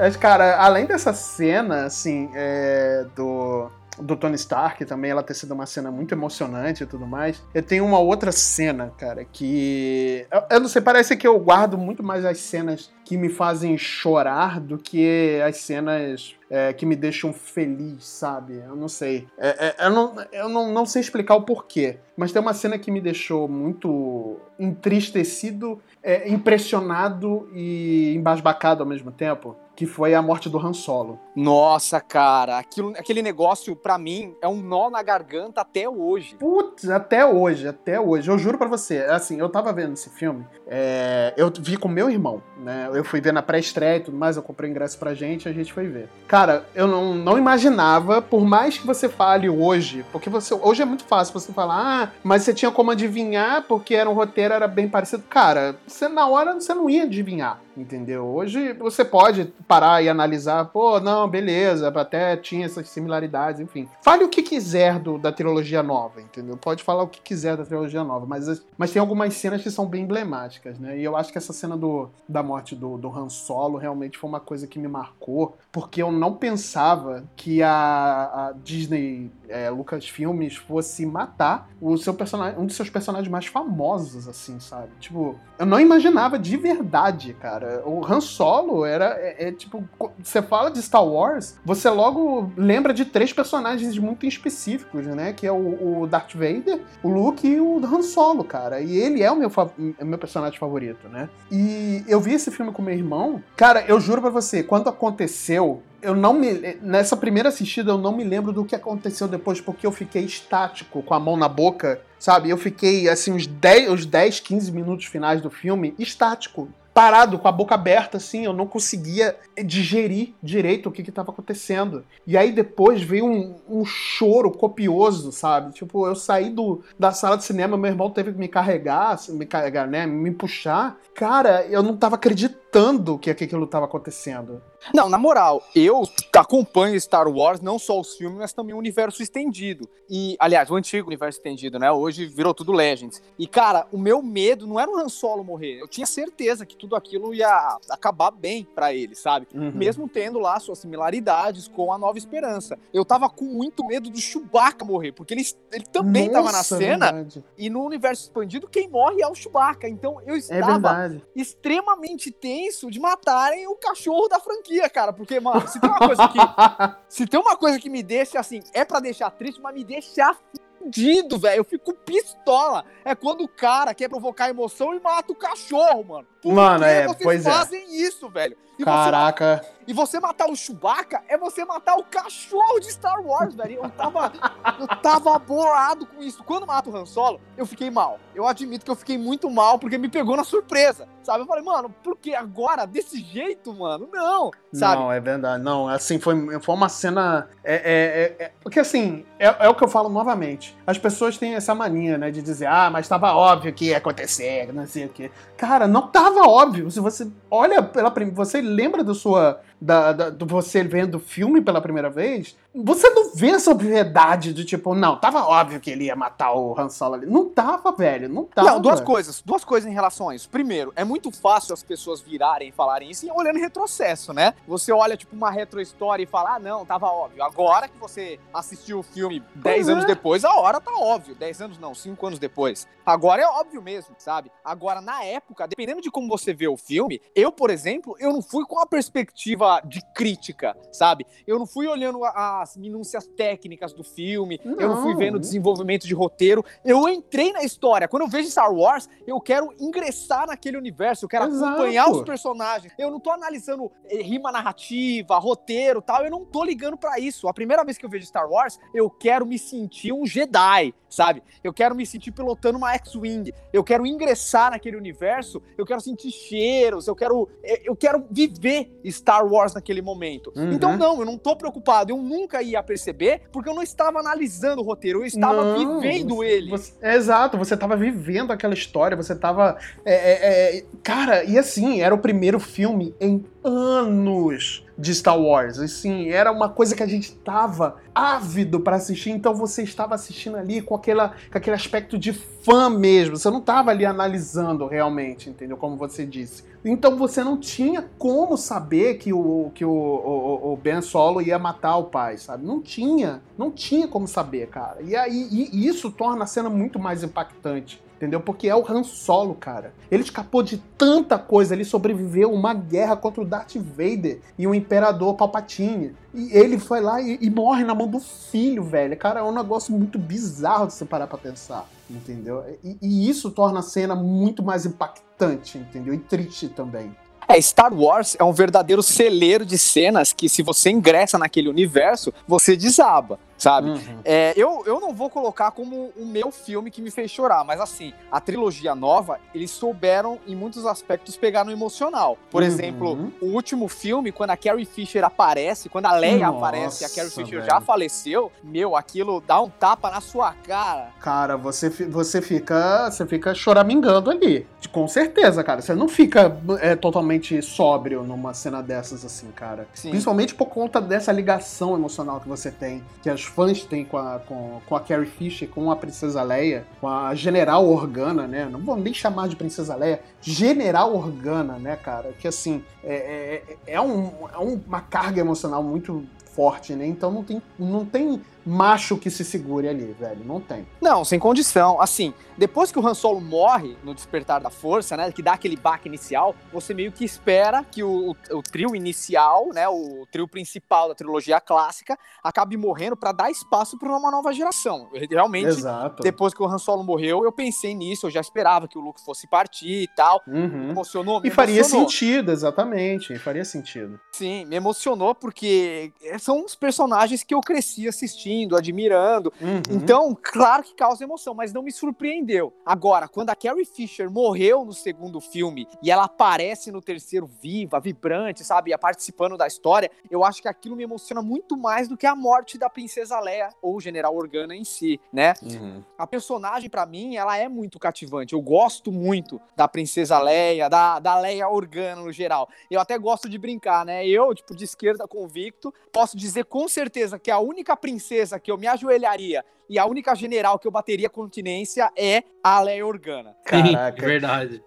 Mas, cara, além dessa cena, assim, é, do, do Tony Stark também, ela ter sido uma cena muito emocionante e tudo mais. Eu tenho uma outra cena, cara, que. Eu, eu, não sei, parece que eu guardo muito mais as cenas que me fazem chorar do que as cenas é, que me deixam feliz, sabe? Eu não sei. É, é, eu não, eu não, não sei explicar o porquê, mas tem uma cena que me deixou muito entristecido, é, impressionado e embasbacado ao mesmo tempo que foi a morte do Han Solo. Nossa, cara, aquilo, aquele negócio, para mim, é um nó na garganta até hoje. Putz, até hoje, até hoje. Eu juro para você, assim, eu tava vendo esse filme, é, eu vi com meu irmão, né? Eu fui ver na pré-estreia e tudo mais, eu comprei ingresso pra gente a gente foi ver. Cara, eu não, não imaginava, por mais que você fale hoje, porque você hoje é muito fácil você falar, ah, mas você tinha como adivinhar porque era um roteiro, era bem parecido. Cara, você na hora você não ia adivinhar entendeu? Hoje você pode parar e analisar, pô, não, beleza, até tinha essas similaridades, enfim. Fale o que quiser do, da trilogia nova, entendeu? Pode falar o que quiser da trilogia nova, mas, mas tem algumas cenas que são bem emblemáticas, né? E eu acho que essa cena do, da morte do, do Han Solo realmente foi uma coisa que me marcou, porque eu não pensava que a, a Disney é, Lucasfilmes fosse matar o seu personagem, um dos seus personagens mais famosos, assim, sabe? Tipo, eu não imaginava de verdade, cara. O Han Solo era, é, é, tipo, você fala de Star Wars, você logo lembra de três personagens muito específicos, né? Que é o, o Darth Vader, o Luke e o Han Solo, cara. E ele é o meu, é meu personagem favorito, né? E eu vi esse filme com meu irmão, cara, eu juro para você, quando aconteceu eu não me. Nessa primeira assistida, eu não me lembro do que aconteceu depois, porque eu fiquei estático, com a mão na boca, sabe? Eu fiquei, assim, os 10, os 10 15 minutos finais do filme, estático parado, com a boca aberta, assim, eu não conseguia digerir direito o que estava acontecendo. E aí depois veio um, um, choro copioso, sabe? Tipo, eu saí do, da sala de cinema, meu irmão teve que me carregar, me carregar, né? Me puxar. Cara, eu não tava acreditando que aquilo estava acontecendo. Não, na moral, eu acompanho Star Wars, não só os filmes, mas também o universo estendido. E, aliás, o antigo universo estendido, né? Hoje virou tudo Legends. E, cara, o meu medo não era o Han Solo morrer. Eu tinha certeza que tudo aquilo ia acabar bem para ele, sabe? Uhum. Mesmo tendo lá suas similaridades com a Nova Esperança. Eu tava com muito medo do Chewbacca morrer, porque ele, ele também Nossa, tava na cena. Verdade. E no universo expandido, quem morre é o Chewbacca. Então eu é estava é extremamente tenso de matarem o cachorro da franquia franquia, cara. Porque, mano, se tem uma coisa que. se tem uma coisa que me deixa assim, é para deixar triste, mas me deixa fudido, velho. Eu fico pistola. É quando o cara quer provocar emoção e mata o cachorro, mano. Por mano, que é, vocês pois é. fazem é. isso, velho? E Caraca. Você, e você matar o Chewbacca é você matar o cachorro de Star Wars, velho. Eu tava, eu tava bolado com isso. Quando mata o Han Solo, eu fiquei mal. Eu admito que eu fiquei muito mal porque me pegou na surpresa, sabe? Eu falei, mano, por que agora? Desse jeito, mano? Não, sabe? Não, é verdade. Não, assim, foi, foi uma cena... É, é, é, é porque, assim, é, é, o que eu falo novamente. As pessoas têm essa mania, né, de dizer, ah, mas tava óbvio que ia acontecer, não sei o quê. Cara, não tava óbvio. Se você olha pela... Você lembra da sua da, da, do você vendo o filme pela primeira vez, você não vê essa obviedade do tipo, não, tava óbvio que ele ia matar o Han Solo ali. Não tava, velho, não tava. Não, duas coisas, duas coisas em relação a isso. Primeiro, é muito fácil as pessoas virarem e falarem isso olhando em retrocesso, né? Você olha, tipo, uma retro-história e fala, ah, não, tava óbvio. Agora que você assistiu o filme 10 anos é. depois, a hora tá óbvio. 10 anos não, 5 anos depois. Agora é óbvio mesmo, sabe? Agora, na época, dependendo de como você vê o filme, eu, por exemplo, eu não fui com a perspectiva de crítica, sabe? Eu não fui olhando as minúcias técnicas do filme, não. eu não fui vendo desenvolvimento de roteiro. Eu entrei na história. Quando eu vejo Star Wars, eu quero ingressar naquele universo, eu quero Exato. acompanhar os personagens. Eu não tô analisando eh, rima narrativa, roteiro tal, eu não tô ligando para isso. A primeira vez que eu vejo Star Wars, eu quero me sentir um Jedi, sabe? Eu quero me sentir pilotando uma X-Wing. Eu quero ingressar naquele universo, eu quero sentir cheiros, eu quero eh, eu quero viver Star Wars naquele momento. Uhum. Então não, eu não tô preocupado, eu nunca ia perceber, porque eu não estava analisando o roteiro, eu estava não, vivendo você, ele. Você, exato, você estava vivendo aquela história, você estava é, é, é, cara, e assim, era o primeiro filme em anos de Star Wars. Assim, era uma coisa que a gente tava ávido para assistir, então você estava assistindo ali com, aquela, com aquele aspecto de fã mesmo. Você não estava ali analisando realmente, entendeu? Como você disse. Então você não tinha como saber que o, que o, o, o Ben Solo ia matar o pai, sabe? Não tinha. Não tinha como saber, cara. E aí e isso torna a cena muito mais impactante entendeu? Porque é o Han Solo, cara. Ele escapou de tanta coisa, ele sobreviveu uma guerra contra o Darth Vader e o Imperador Palpatine. E ele foi lá e, e morre na mão do filho, velho. Cara, é um negócio muito bizarro de você parar pra pensar, entendeu? E, e isso torna a cena muito mais impactante, entendeu? E triste também. É, Star Wars é um verdadeiro celeiro de cenas que, se você ingressa naquele universo, você desaba sabe? Uhum. É, eu, eu não vou colocar como o meu filme que me fez chorar, mas assim, a trilogia nova, eles souberam, em muitos aspectos, pegar no emocional. Por uhum. exemplo, o último filme, quando a Carrie Fisher aparece, quando a Leia Nossa, aparece e a Carrie Fisher velho. já faleceu, meu, aquilo dá um tapa na sua cara. Cara, você, você fica você fica choramingando ali. Com certeza, cara. Você não fica é, totalmente sóbrio numa cena dessas assim, cara. Sim. Principalmente por conta dessa ligação emocional que você tem, que as fãs têm com a, com, com a Carrie Fisher, com a Princesa Leia, com a General Organa, né? Não vou nem chamar de Princesa Leia, General Organa, né, cara? Que assim, é, é, é, um, é uma carga emocional muito forte, né? Então não tem, não tem macho que se segure ali, velho. Não tem. Não, sem condição. Assim, depois que o Han Solo morre no Despertar da Força, né? Que dá aquele baque inicial, você meio que espera que o, o, o trio inicial, né? O trio principal da trilogia clássica, acabe morrendo para dar espaço para uma nova geração. Realmente, Exato. depois que o Han Solo morreu, eu pensei nisso, eu já esperava que o Luke fosse partir e tal. Uhum. Me emocionou, me E faria emocionou. sentido, exatamente. Faria sentido. Sim, me emocionou porque são os personagens que eu cresci assistindo admirando. Uhum. Então, claro que causa emoção, mas não me surpreendeu. Agora, quando a Carrie Fisher morreu no segundo filme e ela aparece no terceiro viva, vibrante, sabe, participando da história, eu acho que aquilo me emociona muito mais do que a morte da princesa Leia ou o General Organa em si, né? Uhum. A personagem para mim, ela é muito cativante. Eu gosto muito da princesa Leia, da, da Leia Organa no geral. Eu até gosto de brincar, né? Eu, tipo, de esquerda convicto, posso dizer com certeza que a única princesa que eu me ajoelharia e a única general que eu bateria continência é a Leia Organa. Caraca. verdade.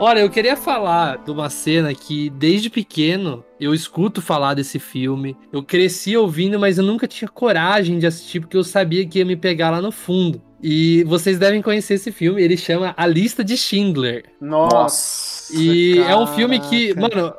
Olha, eu queria falar de uma cena que desde pequeno eu escuto falar desse filme. Eu cresci ouvindo, mas eu nunca tinha coragem de assistir porque eu sabia que ia me pegar lá no fundo. E vocês devem conhecer esse filme, ele chama A Lista de Schindler. Nossa! E Caraca. é um filme que, mano,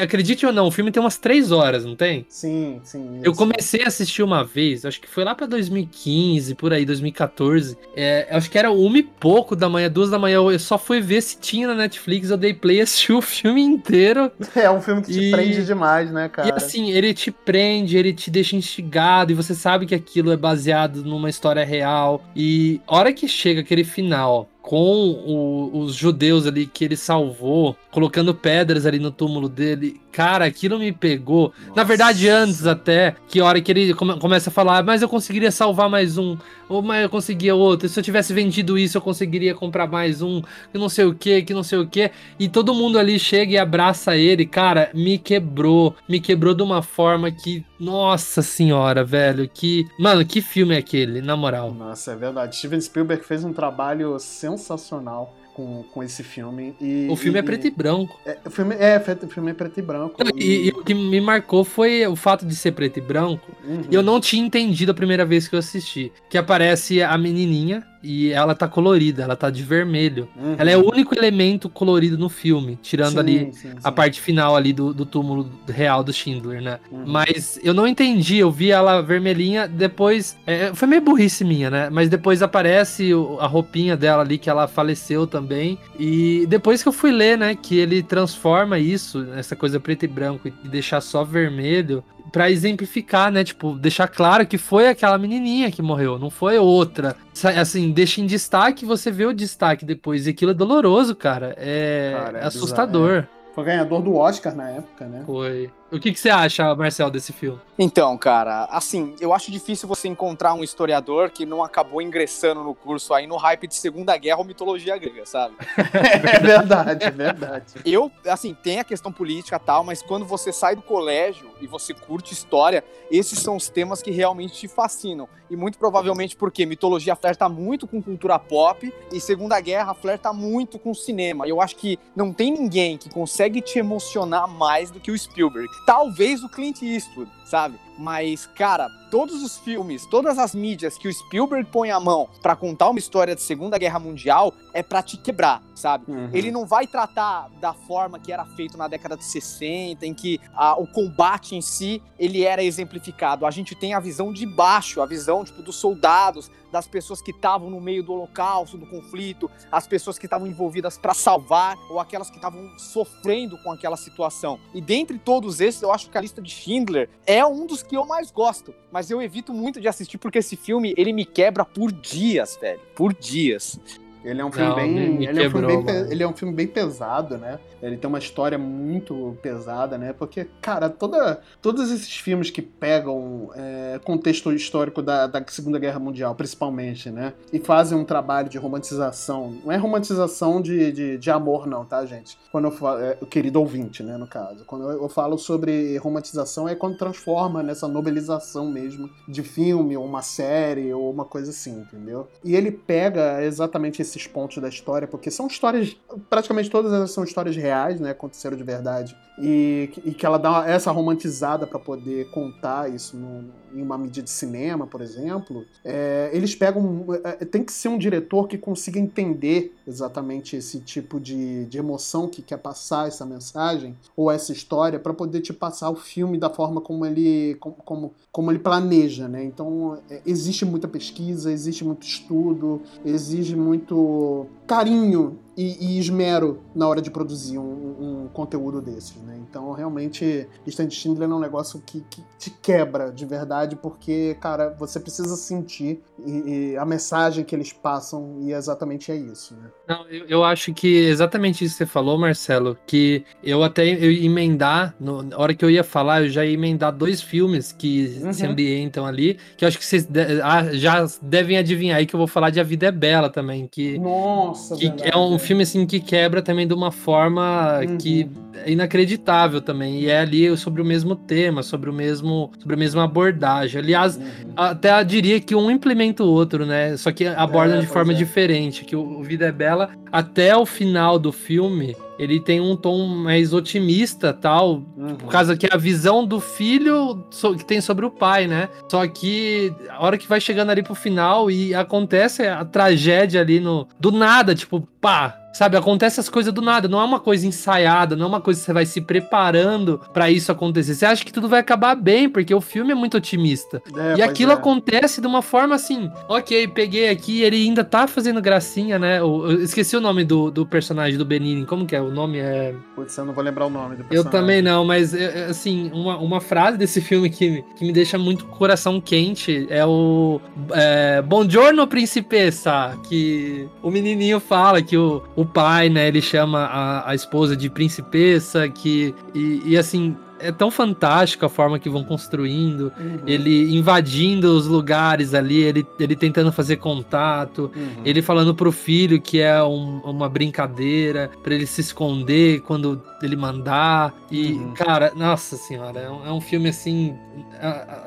acredite ou não, o filme tem umas três horas, não tem? Sim, sim. Eu comecei a assistir uma vez, acho que foi lá pra 2015, por aí, 2014. É, acho que era uma e pouco da manhã, duas da manhã. Eu só fui ver se tinha na Netflix, eu dei play e assisti o filme inteiro. É um filme que te e... prende demais, né, cara? E assim, ele te prende, ele te deixa instigado, e você sabe que aquilo é baseado numa história real. E hora que chega aquele final com o, os judeus ali que ele salvou, colocando pedras ali no túmulo dele. Cara, aquilo me pegou. Nossa. Na verdade, antes até, que hora que ele come, começa a falar, mas eu conseguiria salvar mais um, ou mas eu conseguia outro. Se eu tivesse vendido isso, eu conseguiria comprar mais um, que não sei o que, que não sei o que. E todo mundo ali chega e abraça ele. Cara, me quebrou. Me quebrou de uma forma que, nossa senhora, velho. Que, mano, que filme é aquele, na moral. Nossa, é verdade. Steven Spielberg fez um trabalho sensacional sensacional com, com esse filme. E, o filme e, é preto e branco. É, o filme é, o filme é preto e branco. E, e, o que me marcou foi o fato de ser preto e branco. Uhum. Eu não tinha entendido a primeira vez que eu assisti. Que aparece a menininha e ela tá colorida, ela tá de vermelho. Uhum. Ela é o único elemento colorido no filme, tirando sim, ali sim, sim. a parte final ali do, do túmulo real do Schindler, né? Uhum. Mas eu não entendi, eu vi ela vermelhinha, depois. É, foi meio burrice minha, né? Mas depois aparece a roupinha dela ali, que ela faleceu também. E depois que eu fui ler, né, que ele transforma isso, essa coisa preto e branco, e deixar só vermelho, para exemplificar, né? Tipo, deixar claro que foi aquela menininha que morreu, não foi outra. Assim, deixa em destaque, você vê o destaque depois. E aquilo é doloroso, cara. É, cara, é assustador. É. Foi ganhador do Oscar na época, né? Foi. O que, que você acha, Marcel, desse filme? Então, cara, assim, eu acho difícil você encontrar um historiador que não acabou ingressando no curso aí no hype de Segunda Guerra ou mitologia grega, sabe? é verdade, é verdade. Eu, assim, tem a questão política e tal, mas quando você sai do colégio e você curte história, esses são os temas que realmente te fascinam. E muito provavelmente porque mitologia flerta muito com cultura pop e Segunda Guerra flerta muito com cinema. Eu acho que não tem ninguém que consegue te emocionar mais do que o Spielberg. Talvez o Clint Eastwood, sabe? Mas, cara, todos os filmes, todas as mídias que o Spielberg põe a mão para contar uma história de Segunda Guerra Mundial é pra te quebrar, sabe? Uhum. Ele não vai tratar da forma que era feito na década de 60, em que a, o combate em si, ele era exemplificado. A gente tem a visão de baixo, a visão, tipo, dos soldados, das pessoas que estavam no meio do holocausto, do conflito, as pessoas que estavam envolvidas para salvar ou aquelas que estavam sofrendo com aquela situação. E dentre todos esses, eu acho que a lista de Schindler é um dos que eu mais gosto, mas eu evito muito de assistir porque esse filme, ele me quebra por dias, velho, por dias. Ele é um filme, Não, bem, ele, é um filme bem ele é um filme bem pesado, né? Ele tem uma história muito pesada, né? Porque, cara, toda, todos esses filmes que pegam é, contexto histórico da, da Segunda Guerra Mundial, principalmente, né? E fazem um trabalho de romantização. Não é romantização de, de, de amor, não, tá, gente? Quando eu falo, é, o querido ouvinte, né, no caso. Quando eu, eu falo sobre romantização, é quando transforma nessa nobelização mesmo de filme, ou uma série, ou uma coisa assim, entendeu? E ele pega exatamente esses pontos da história, porque são histórias, praticamente todas elas são histórias reais, né, aconteceram de verdade, e, e que ela dá essa romantizada para poder contar isso no, em uma mídia de cinema, por exemplo, é, eles pegam. É, tem que ser um diretor que consiga entender exatamente esse tipo de, de emoção que quer passar essa mensagem ou essa história para poder te passar o filme da forma como ele, como, como, como ele planeja, né? Então, é, existe muita pesquisa, existe muito estudo, exige muito carinho e, e, esmero na hora de produzir um, um conteúdo desses, né? Então, realmente, Stand Schindler é um negócio que, que, te quebra de verdade, porque, cara, você precisa sentir e, e a mensagem que eles passam e exatamente é isso, né? Não, eu, eu, acho que exatamente isso que você falou, Marcelo, que eu até eu emendar, no, na hora que eu ia falar, eu já ia emendar dois filmes que uhum. se ambientam ali, que eu acho que vocês de, ah, já devem adivinhar aí que eu vou falar de A Vida é Bela também, que, Nossa, que é um filme assim que quebra também de uma forma uhum. que é inacreditável também. E é ali sobre o mesmo tema, sobre o mesmo, sobre a mesma abordagem. Aliás, uhum. até diria que um implementa o outro, né? Só que abordam é, de forma é. diferente. Que o, o Vida é Bela, até o final do filme, ele tem um tom mais otimista, tal, uhum. por causa que é a visão do filho que tem sobre o pai, né? Só que a hora que vai chegando ali pro final e acontece a tragédia ali no do nada, tipo, pá, sabe? Acontece as coisas do nada, não é uma coisa ensaiada, não é uma coisa que você vai se preparando para isso acontecer. Você acha que tudo vai acabar bem, porque o filme é muito otimista. É, e aquilo é. acontece de uma forma assim, ok, peguei aqui, ele ainda tá fazendo gracinha, né? Eu, eu esqueci o nome do, do personagem do Benini, como que é? O nome é... Putz, eu não vou lembrar o nome do personagem. Eu também não, mas, é, é, assim, uma, uma frase desse filme que, que me deixa muito coração quente é o é, Buongiorno Principessa, que o menininho fala que o, o pai, né, ele chama a, a esposa de Principessa, que, e, e assim, é tão fantástico a forma que vão construindo, uhum. ele invadindo os lugares ali, ele, ele tentando fazer contato, uhum. ele falando pro filho que é um, uma brincadeira, para ele se esconder quando ele mandar. E, uhum. cara, nossa senhora, é um, é um filme assim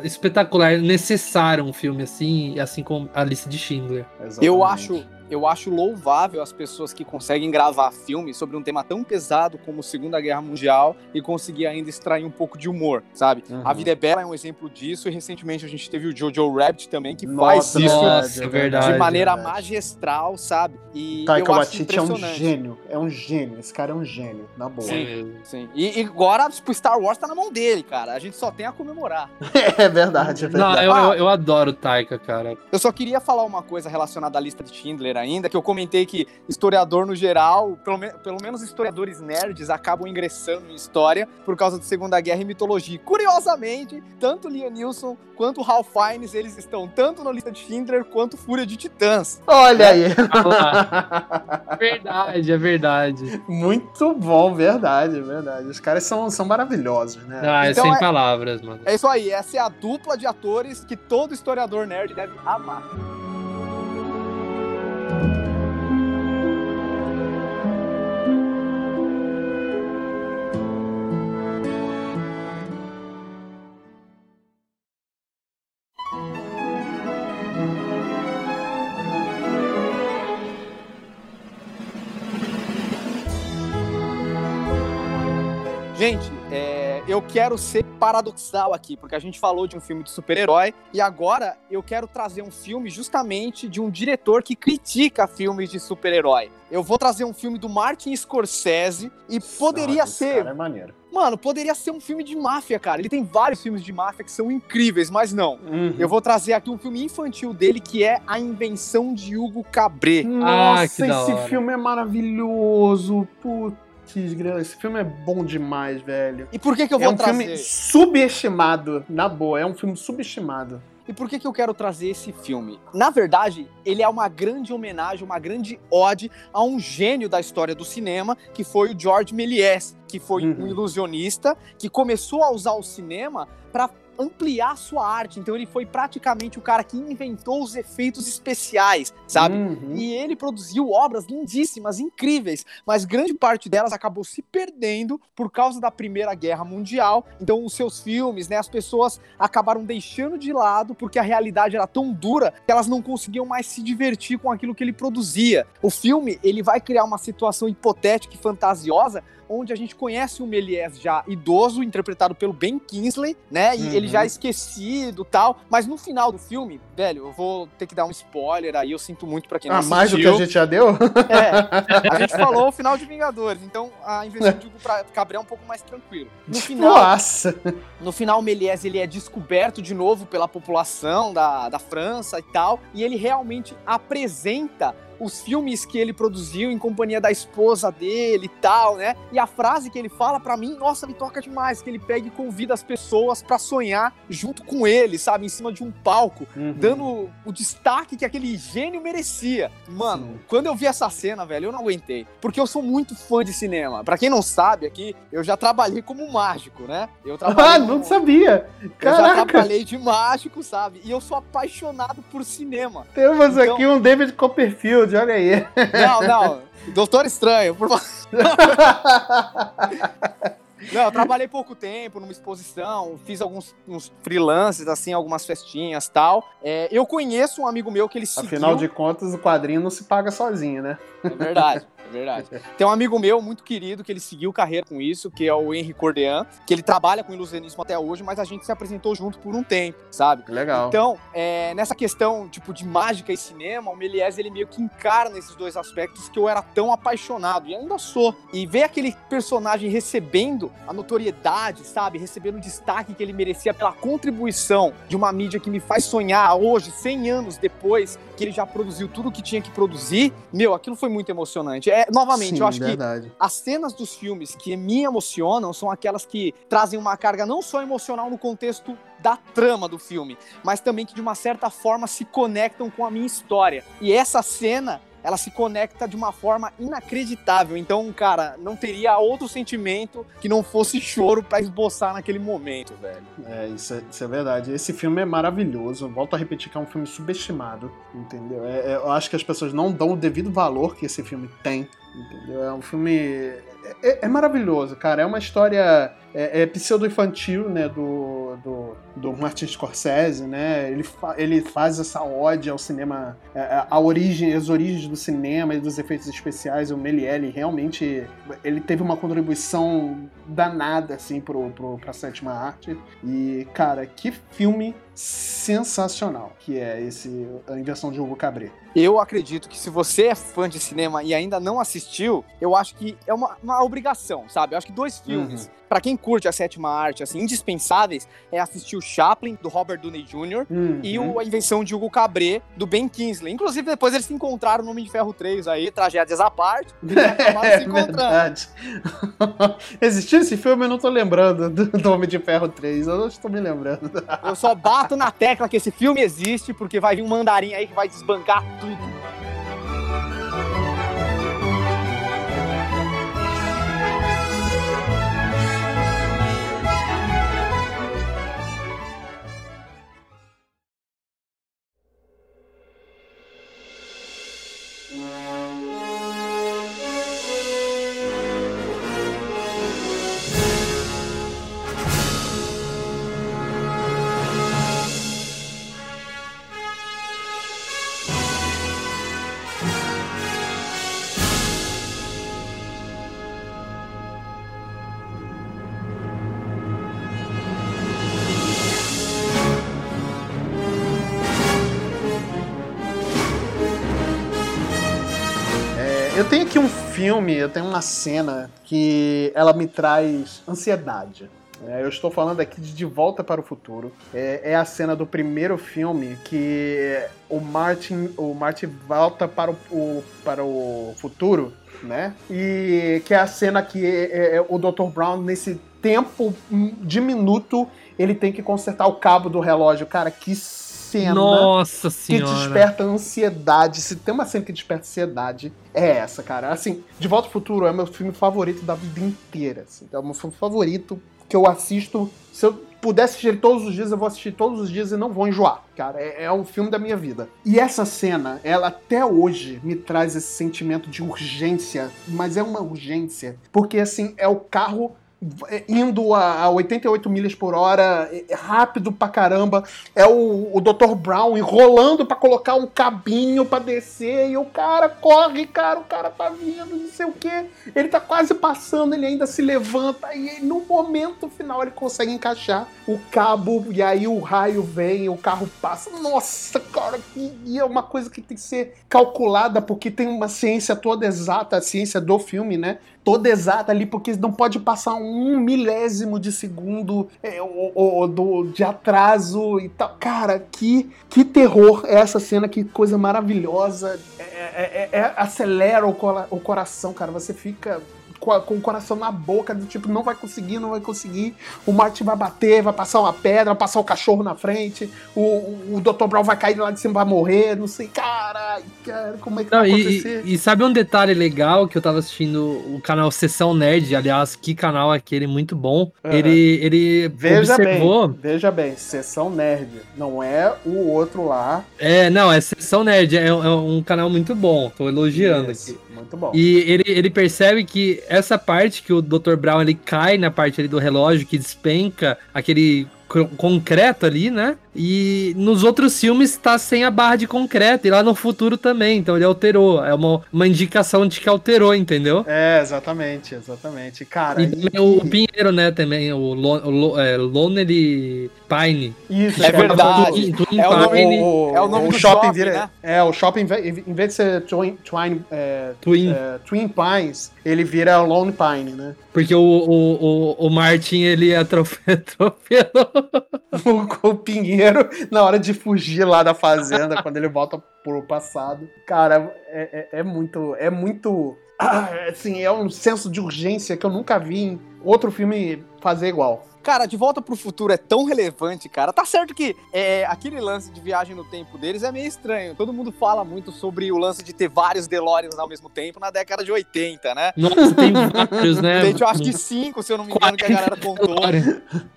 espetacular, necessário um filme assim, assim como Alice de Schindler. Exatamente. Eu acho eu acho louvável as pessoas que conseguem gravar filmes sobre um tema tão pesado como Segunda Guerra Mundial e conseguir ainda extrair um pouco de humor, sabe? Uhum. A Vida é Bela é um exemplo disso e recentemente a gente teve o Jojo Rabbit também que nossa, faz isso nossa, é verdade, de maneira é magistral, sabe? E Taika eu acho é um gênio, é um gênio, esse cara é um gênio, na boa. Sim, sim. E, e agora, tipo, Star Wars tá na mão dele, cara. A gente só tem a comemorar. é verdade, é verdade. Não, eu, eu, eu adoro o Taika, cara. Eu só queria falar uma coisa relacionada à lista de Schindler ainda, que eu comentei que historiador no geral, pelo, me pelo menos historiadores nerds, acabam ingressando em história por causa da Segunda Guerra e mitologia. Curiosamente, tanto Liam Neeson quanto Ralph Fiennes, eles estão tanto na lista de Schindler quanto Fúria de Titãs. Olha aí! verdade, é verdade. Muito bom, verdade, verdade. Os caras são, são maravilhosos, né? Ah, é então sem é, palavras, mano. É isso aí, essa é a dupla de atores que todo historiador nerd deve amar. Gente, é, eu quero ser paradoxal aqui, porque a gente falou de um filme de super-herói e agora eu quero trazer um filme justamente de um diretor que critica filmes de super-herói. Eu vou trazer um filme do Martin Scorsese e poderia Nossa, ser. Cara é maneiro. Mano, poderia ser um filme de máfia, cara. Ele tem vários filmes de máfia que são incríveis, mas não. Uhum. Eu vou trazer aqui um filme infantil dele que é A Invenção de Hugo Cabret. Nossa, ah, esse filme é maravilhoso. Puta esse filme é bom demais, velho. E por que, que eu vou é um trazer? filme subestimado, na boa, é um filme subestimado. E por que, que eu quero trazer esse filme? Na verdade, ele é uma grande homenagem, uma grande ode a um gênio da história do cinema, que foi o George Méliès, que foi uhum. um ilusionista que começou a usar o cinema para ampliar sua arte. Então ele foi praticamente o cara que inventou os efeitos especiais, sabe? Uhum. E ele produziu obras lindíssimas, incríveis, mas grande parte delas acabou se perdendo por causa da Primeira Guerra Mundial. Então os seus filmes, né, as pessoas acabaram deixando de lado porque a realidade era tão dura que elas não conseguiam mais se divertir com aquilo que ele produzia. O filme, ele vai criar uma situação hipotética e fantasiosa onde a gente conhece o Méliès já idoso, interpretado pelo Ben Kingsley, né? E uhum. ele já esquecido tal. Mas no final do filme, velho, eu vou ter que dar um spoiler aí, eu sinto muito para quem não ah, assistiu. mais do que a gente já deu? É, a gente falou o final de Vingadores, então a invenção de Hugo Cabret é um pouco mais tranquilo. No final, Nossa! No final, o Méliès, ele é descoberto de novo pela população da, da França e tal, e ele realmente apresenta os filmes que ele produziu em companhia da esposa dele e tal, né? E a frase que ele fala para mim, nossa, me toca demais, que ele pega e convida as pessoas para sonhar junto com ele, sabe, em cima de um palco, uhum. dando o destaque que aquele gênio merecia. Mano, Sim. quando eu vi essa cena, velho, eu não aguentei, porque eu sou muito fã de cinema. Para quem não sabe aqui, eu já trabalhei como mágico, né? Eu trabalhei Ah, não como... sabia. Caraca. Eu já trabalhei de mágico, sabe? E eu sou apaixonado por cinema. Temos então... aqui um David Copperfield olha aí. Não, não. Doutor Estranho, por favor. Não, eu trabalhei pouco tempo numa exposição, fiz alguns uns freelances, assim, algumas festinhas tal. É, eu conheço um amigo meu que ele seguiu... Afinal de contas, o quadrinho não se paga sozinho, né? É verdade. Verdade. Tem um amigo meu muito querido que ele seguiu carreira com isso, que é o Henri Cordean, que ele trabalha com ilusionismo até hoje, mas a gente se apresentou junto por um tempo, sabe? Legal. Então, é, nessa questão, tipo, de mágica e cinema, o Méliès, ele meio que encarna esses dois aspectos que eu era tão apaixonado, e ainda sou. E ver aquele personagem recebendo a notoriedade, sabe? Recebendo o destaque que ele merecia pela contribuição de uma mídia que me faz sonhar hoje, 100 anos depois, que ele já produziu tudo o que tinha que produzir, meu, aquilo foi muito emocionante. É, novamente, Sim, eu acho verdade. que as cenas dos filmes que me emocionam são aquelas que trazem uma carga não só emocional no contexto da trama do filme, mas também que de uma certa forma se conectam com a minha história. E essa cena ela se conecta de uma forma inacreditável. Então, cara, não teria outro sentimento que não fosse choro para esboçar naquele momento, velho. É isso, é, isso é verdade. Esse filme é maravilhoso. volto a repetir que é um filme subestimado, entendeu? É, é, eu acho que as pessoas não dão o devido valor que esse filme tem, entendeu? É um filme. É, é, é maravilhoso, cara. É uma história é, é pseudo-infantil, né, do, do, do, Martin Scorsese, né, ele, fa ele faz essa ode ao cinema, a, é, é, a origem, as origens do cinema e dos efeitos especiais, o Meliel realmente, ele teve uma contribuição danada, assim, pro, pro, pra sétima arte, e, cara, que filme sensacional que é esse a invenção de Hugo Cabret. Eu acredito que se você é fã de cinema e ainda não assistiu, eu acho que é uma, uma obrigação, sabe? Eu acho que dois filmes, uhum. Para quem curte a sétima arte, assim, indispensáveis, é assistir o Chaplin, do Robert Downey Jr., uhum. e o, a invenção de Hugo Cabret, do Ben Kingsley. Inclusive, depois eles se encontraram no Homem de Ferro 3 aí, tragédias à parte, é, se verdade. Existiu esse filme? Eu não tô lembrando do, do Homem de Ferro 3, eu não estou me lembrando. eu só bato na tecla que esse filme existe, porque vai vir um mandarim aí que vai desbancar tudo. Filme, eu tenho uma cena que ela me traz ansiedade. É, eu estou falando aqui de De Volta para o Futuro. É, é, a cena do primeiro filme que o Martin, o Martin volta para o, o para o futuro, né? E que é a cena que é, é, o Dr. Brown, nesse tempo diminuto, ele tem que consertar o cabo do relógio. Cara, que cena Nossa senhora. que desperta ansiedade. Se tem uma cena que desperta ansiedade, é essa, cara. Assim, De Volta ao Futuro é meu filme favorito da vida inteira. Assim. É o meu filme favorito que eu assisto. Se eu pudesse assistir todos os dias, eu vou assistir todos os dias e não vou enjoar. Cara, é, é um filme da minha vida. E essa cena, ela até hoje me traz esse sentimento de urgência, mas é uma urgência. Porque, assim, é o carro indo a, 88 milhas por hora, é, é rápido pra caramba. É o, o Dr. Brown enrolando para colocar um cabinho para descer e o cara corre, cara, o cara tá vindo, não sei o que. Ele tá quase passando, ele ainda se levanta e no momento final ele consegue encaixar o cabo e aí o raio vem, o carro passa. Nossa, cara, que é uma coisa que tem que ser calculada porque tem uma ciência toda exata, a ciência do filme, né? Toda exata ali, porque não pode passar um milésimo de segundo é, o, o, do, de atraso e tal. Cara, que, que terror é essa cena, que coisa maravilhosa. É, é, é, é acelera o, o coração, cara. Você fica com, a, com, o coração na boca, do tipo, não vai conseguir, não vai conseguir. O Martin vai bater, vai passar uma pedra, vai passar o cachorro na frente, o, o, o Dr. Brown vai cair lá de cima, vai morrer, não sei. Caralho, cara, como é que não, vai acontecer? E, e, sabe um detalhe legal que eu tava assistindo o canal Sessão Nerd, aliás, que canal aquele muito bom. Uhum. Ele, ele veja observou... Bem, veja bem, Sessão Nerd, não é o outro lá. É, não, é Sessão Nerd, é, é um canal muito bom, tô elogiando Isso. aqui. Muito bom. E ele, ele percebe que essa parte que o Dr. Brown ele cai na parte ali do relógio que despenca aquele concreto ali, né? E nos outros filmes tá sem a barra de concreto, e lá no futuro também, então ele alterou. É uma, uma indicação de que alterou, entendeu? É, exatamente, exatamente. Cara, e, e... o Pinheiro, né, também, o, o, o é, Lonely Pine. Isso, é verdade. Do, é, o nome, o, é o nome o do shopping, shopping vira, né? É, o shopping, em vez de ser Twin, twin, é, Twin. É, twin Pines, ele vira Lone Pine, né? Porque o, o, o, o Martin, ele atropelou o, o Pinheiro na hora de fugir lá da fazenda, quando ele volta pro passado. Cara, é, é, é muito... É muito... Ah, assim, é um senso de urgência que eu nunca vi em outro filme fazer igual. Cara, De Volta pro Futuro é tão relevante, cara. Tá certo que é, aquele lance de viagem no tempo deles é meio estranho. Todo mundo fala muito sobre o lance de ter vários DeLoreans ao mesmo tempo na década de 80, né? Nossa, tem vários, né? Tem, eu acho que cinco, se eu não me engano, que a galera contou.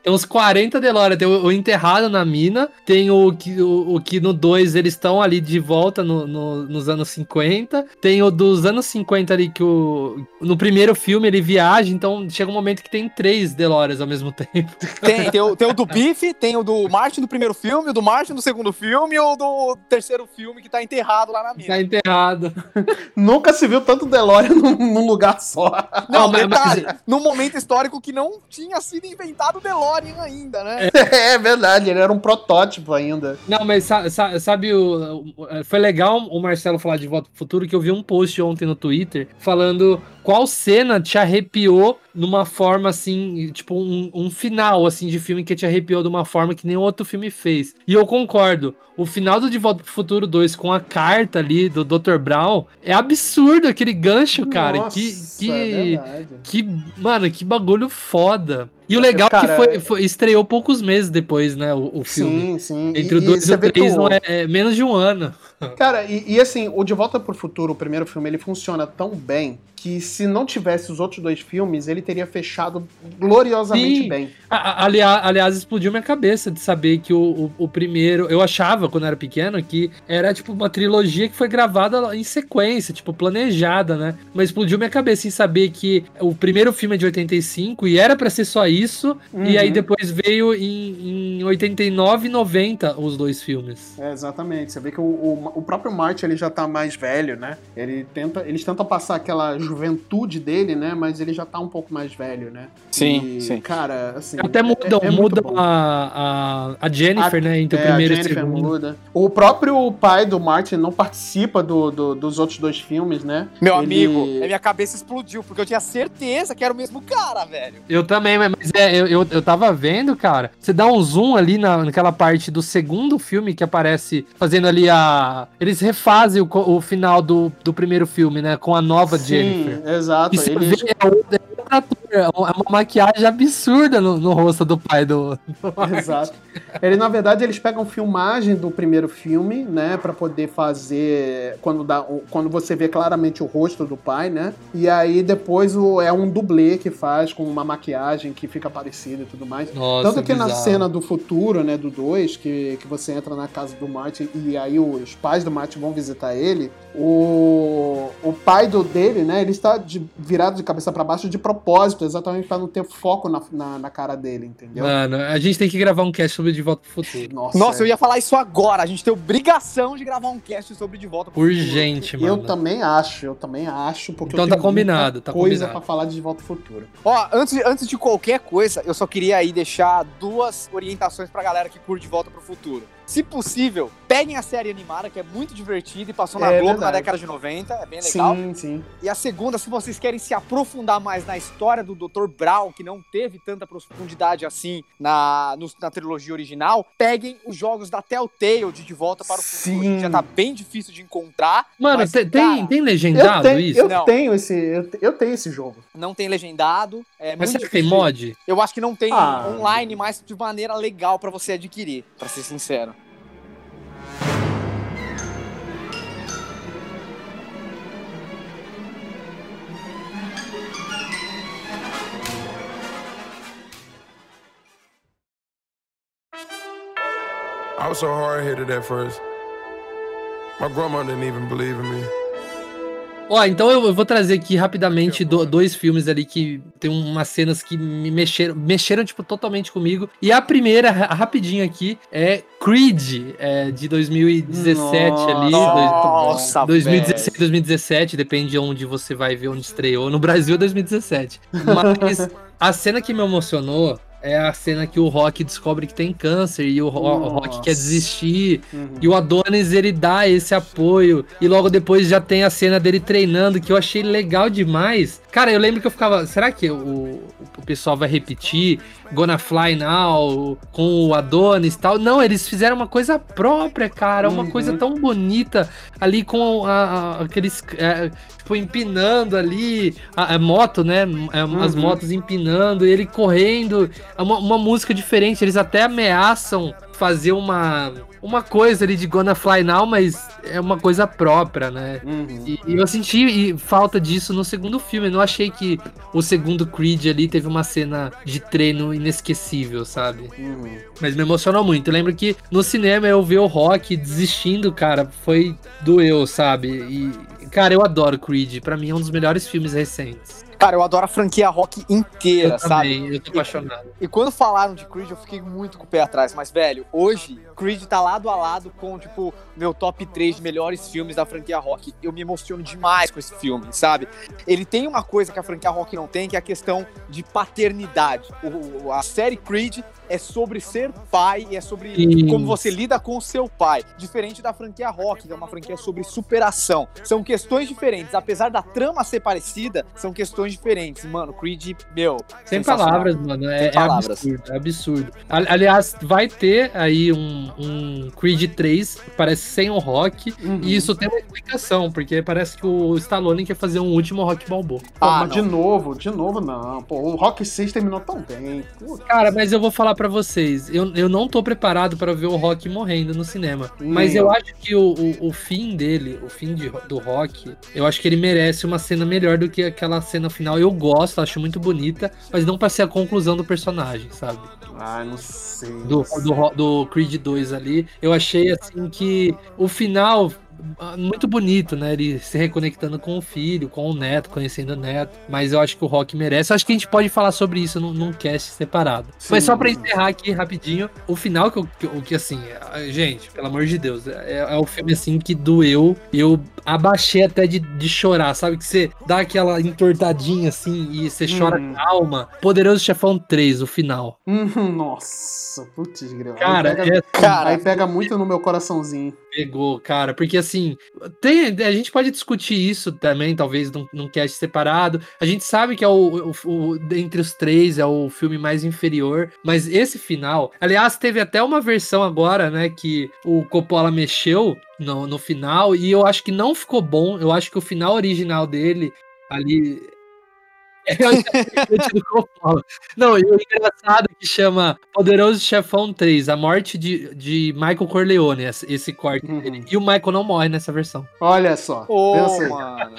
Tem uns 40 DeLorean. Tem o, o, Enterrado na Mina, tem o que, o, o que no 2 eles estão ali de volta no, no, nos anos 50. Tem o dos anos 50 ali que o... No primeiro filme ele viaja, então chega um momento que tem três DeLoreans ao mesmo tempo. Tem, tem o, tem o do Biff, tem o do Martin do primeiro filme, o do Martin do segundo filme e o do terceiro filme que tá enterrado lá na mina. Tá enterrado. Nunca se viu tanto DeLorean num, num lugar só. Não, mas, detalhe, mas... num momento histórico que não tinha sido inventado o DeLorean ainda, né? É, é verdade, ele era um protótipo ainda. Não, mas sabe, sabe o, foi legal o Marcelo falar de Volta pro Futuro, que eu vi um post ontem no Twitter falando qual cena te arrepiou numa forma assim, tipo um, um, final assim de filme que te arrepiou de uma forma que nenhum outro filme fez. E eu concordo. O final do De Volta pro Futuro 2 com a carta ali do Dr. Brown é absurdo aquele gancho, cara. Nossa, que que, é que mano, que bagulho foda. E o legal é que foi, foi, estreou poucos meses depois, né, o, o filme. Sim, sim. Entre o 2 e, e o 3 não é, é, menos de um ano. Cara, e, e, assim, o De Volta pro Futuro, o primeiro filme, ele funciona tão bem que se não tivesse os outros dois filmes, ele teria fechado gloriosamente Sim. bem. aliás, aliás, explodiu minha cabeça de saber que o, o, o, primeiro. Eu achava, quando era pequeno, que era tipo uma trilogia que foi gravada em sequência, tipo, planejada, né? Mas explodiu minha cabeça em saber que o primeiro filme é de 85 e era para ser só isso, uhum. e aí uhum. depois veio em, em 89 e 90 os dois filmes. É, exatamente. Você vê que o, o, o próprio Martin ele já tá mais velho, né? Ele tenta, eles tentam passar aquela juventude dele, né? Mas ele já tá um pouco mais velho, né? Sim, e, sim. Cara, assim. Até mudam, é, é mudam a, a, Jennifer, a, né? Entre o é, primeiro e o segundo. Muda. O próprio pai do Martin não participa do, do dos outros dois filmes, né? Meu ele... amigo, a minha cabeça explodiu, porque eu tinha certeza que era o mesmo cara, velho. Eu também, mas é, eu, eu, eu tava vendo, cara. Você dá um zoom ali na, naquela parte do segundo filme que aparece fazendo ali a. Eles refazem o, o final do, do primeiro filme, né? Com a nova Sim. Jennifer. Exato. E eles... vê, é outra, é uma maquiagem absurda no, no rosto do pai do, do Exato. Ele, na verdade, eles pegam filmagem do primeiro filme, né, para poder fazer quando dá, quando você vê claramente o rosto do pai, né? E aí depois o, é um dublê que faz com uma maquiagem que fica parecida e tudo mais. Nossa, Tanto que bizarro. na cena do futuro, né, do 2, que, que você entra na casa do Martin e aí os pais do Martin vão visitar ele, o, o pai do dele, né, ele está de, virado de cabeça para baixo de propósito, exatamente para não ter foco na, na, na, cara dele, entendeu? Mano, a gente tem que gravar um cast sobre De Volta pro Futuro. Nossa, Nossa é. eu ia falar isso agora. A gente tem obrigação de gravar um cast sobre De Volta pro Urgente, Futuro. mano. Eu também acho, eu também acho, porque então tá combinado, tá coisa para falar de De Volta pro Futuro. Ó, antes, antes de qualquer coisa, eu só queria aí deixar duas orientações pra galera que curte De Volta pro Futuro. Se possível, peguem a série animada, que é muito divertida e passou na é, Globo verdade. na década de 90, é bem legal. Sim, sim. E a segunda, se vocês querem se aprofundar mais na história do Dr. Brown, que não teve tanta profundidade assim na, no, na trilogia original, peguem os jogos da Telltale de De Volta para o Futuro, sim. que já tá bem difícil de encontrar. Mano, mas, tem, cara, tem legendado eu tenho, isso? Eu não. tenho esse, eu, eu, tenho esse jogo. Não tem legendado. É mas você tem mod? Eu acho que não tem ah. online, mas de maneira legal para você adquirir, para ser sincero. I was so hard headed at first. My grandma didn't even believe in me. Ó, então eu, vou trazer aqui rapidamente do, dois filmes ali que tem umas cenas que me mexeram, mexeram, tipo, totalmente comigo. E a primeira, rapidinho aqui, é Creed, é, de 2017 nossa, ali. Nossa, 2016, velho. 2017, depende de onde você vai ver onde estreou. No Brasil, 2017. Mas a cena que me emocionou é a cena que o Rock descobre que tem câncer e o, o Rock quer desistir. Uhum. E o Adonis ele dá esse apoio. E logo depois já tem a cena dele treinando, que eu achei legal demais. Cara, eu lembro que eu ficava. Será que o, o pessoal vai repetir Gonna Fly Now com o Adonis e tal? Não, eles fizeram uma coisa própria, cara. Uma uhum. coisa tão bonita ali com a, a, aqueles. É, tipo, empinando ali a, a moto, né? Uhum. As motos empinando, ele correndo. É uma, uma música diferente. Eles até ameaçam fazer uma, uma coisa ali de Gonna Fly Now, mas é uma coisa própria, né? Uhum. E, e, eu senti falta disso no segundo filme. Eu não achei que o segundo Creed ali teve uma cena de treino inesquecível, sabe? Uhum. Mas me emocionou muito. Eu lembro que no cinema eu vi o Rock desistindo, cara, foi doeu, sabe? E, cara, eu adoro Creed. Para mim é um dos melhores filmes recentes. Cara, eu adoro a franquia rock inteira, eu sabe? Também, eu tô apaixonado. E, e, quando falaram de Creed, eu fiquei muito com o pé atrás. Mas, velho, hoje, Creed tá lado a lado com, tipo, meu top 3 de melhores filmes da franquia rock. Eu me emociono demais com esse filme, sabe? Ele tem uma coisa que a franquia rock não tem, que é a questão de paternidade. O, a série Creed é sobre ser pai e é sobre como você lida com o seu pai. Diferente da franquia Rock, que é uma franquia sobre superação. São questões diferentes. Apesar da trama ser parecida, são questões diferentes. Mano, Creed, meu. Sem palavras, mano. É, é absurdo. É absurdo. Aliás, vai ter aí um, um Creed 3, parece sem o Rock. Uhum. E isso tem uma explicação, porque parece que o Stallone quer fazer um último Rock Balboa. Ah, mas de novo, de novo não. Pô, o Rock 6 terminou tão bem. Cara, mas eu vou falar para vocês, eu, eu não tô preparado para ver o Rock morrendo no cinema. Mas eu acho que o, o, o fim dele, o fim de, do Rock, eu acho que ele merece uma cena melhor do que aquela cena final. Eu gosto, acho muito bonita, mas não pra ser a conclusão do personagem, sabe? Ah, não sei. Do, do, do Creed 2 ali. Eu achei assim que o final muito bonito, né? Ele se reconectando com o filho, com o neto, conhecendo o neto. Mas eu acho que o Rock merece. Eu acho que a gente pode falar sobre isso num, num cast separado. Sim. Mas só pra encerrar aqui rapidinho, o final que, que, que assim, gente, pelo amor de Deus, é, é o filme assim que doeu. Eu abaixei até de, de chorar, sabe? Que você dá aquela entortadinha assim e você chora hum. calma. Poderoso Chefão 3, o final. Hum, nossa, putz, Cara, aí pega, é, cara, aí pega muito no meu coraçãozinho. Pegou, cara, porque assim, tem, a gente pode discutir isso também, talvez num, num cast separado. A gente sabe que é o, o, o, entre os três é o filme mais inferior, mas esse final, aliás, teve até uma versão agora, né, que o Coppola mexeu no, no final e eu acho que não ficou bom. Eu acho que o final original dele ali Não, e o engraçado é que chama Poderoso Chefão 3, a morte de, de Michael Corleone, esse corte uhum. dele. E o Michael não morre nessa versão. Olha só. Oh, mano.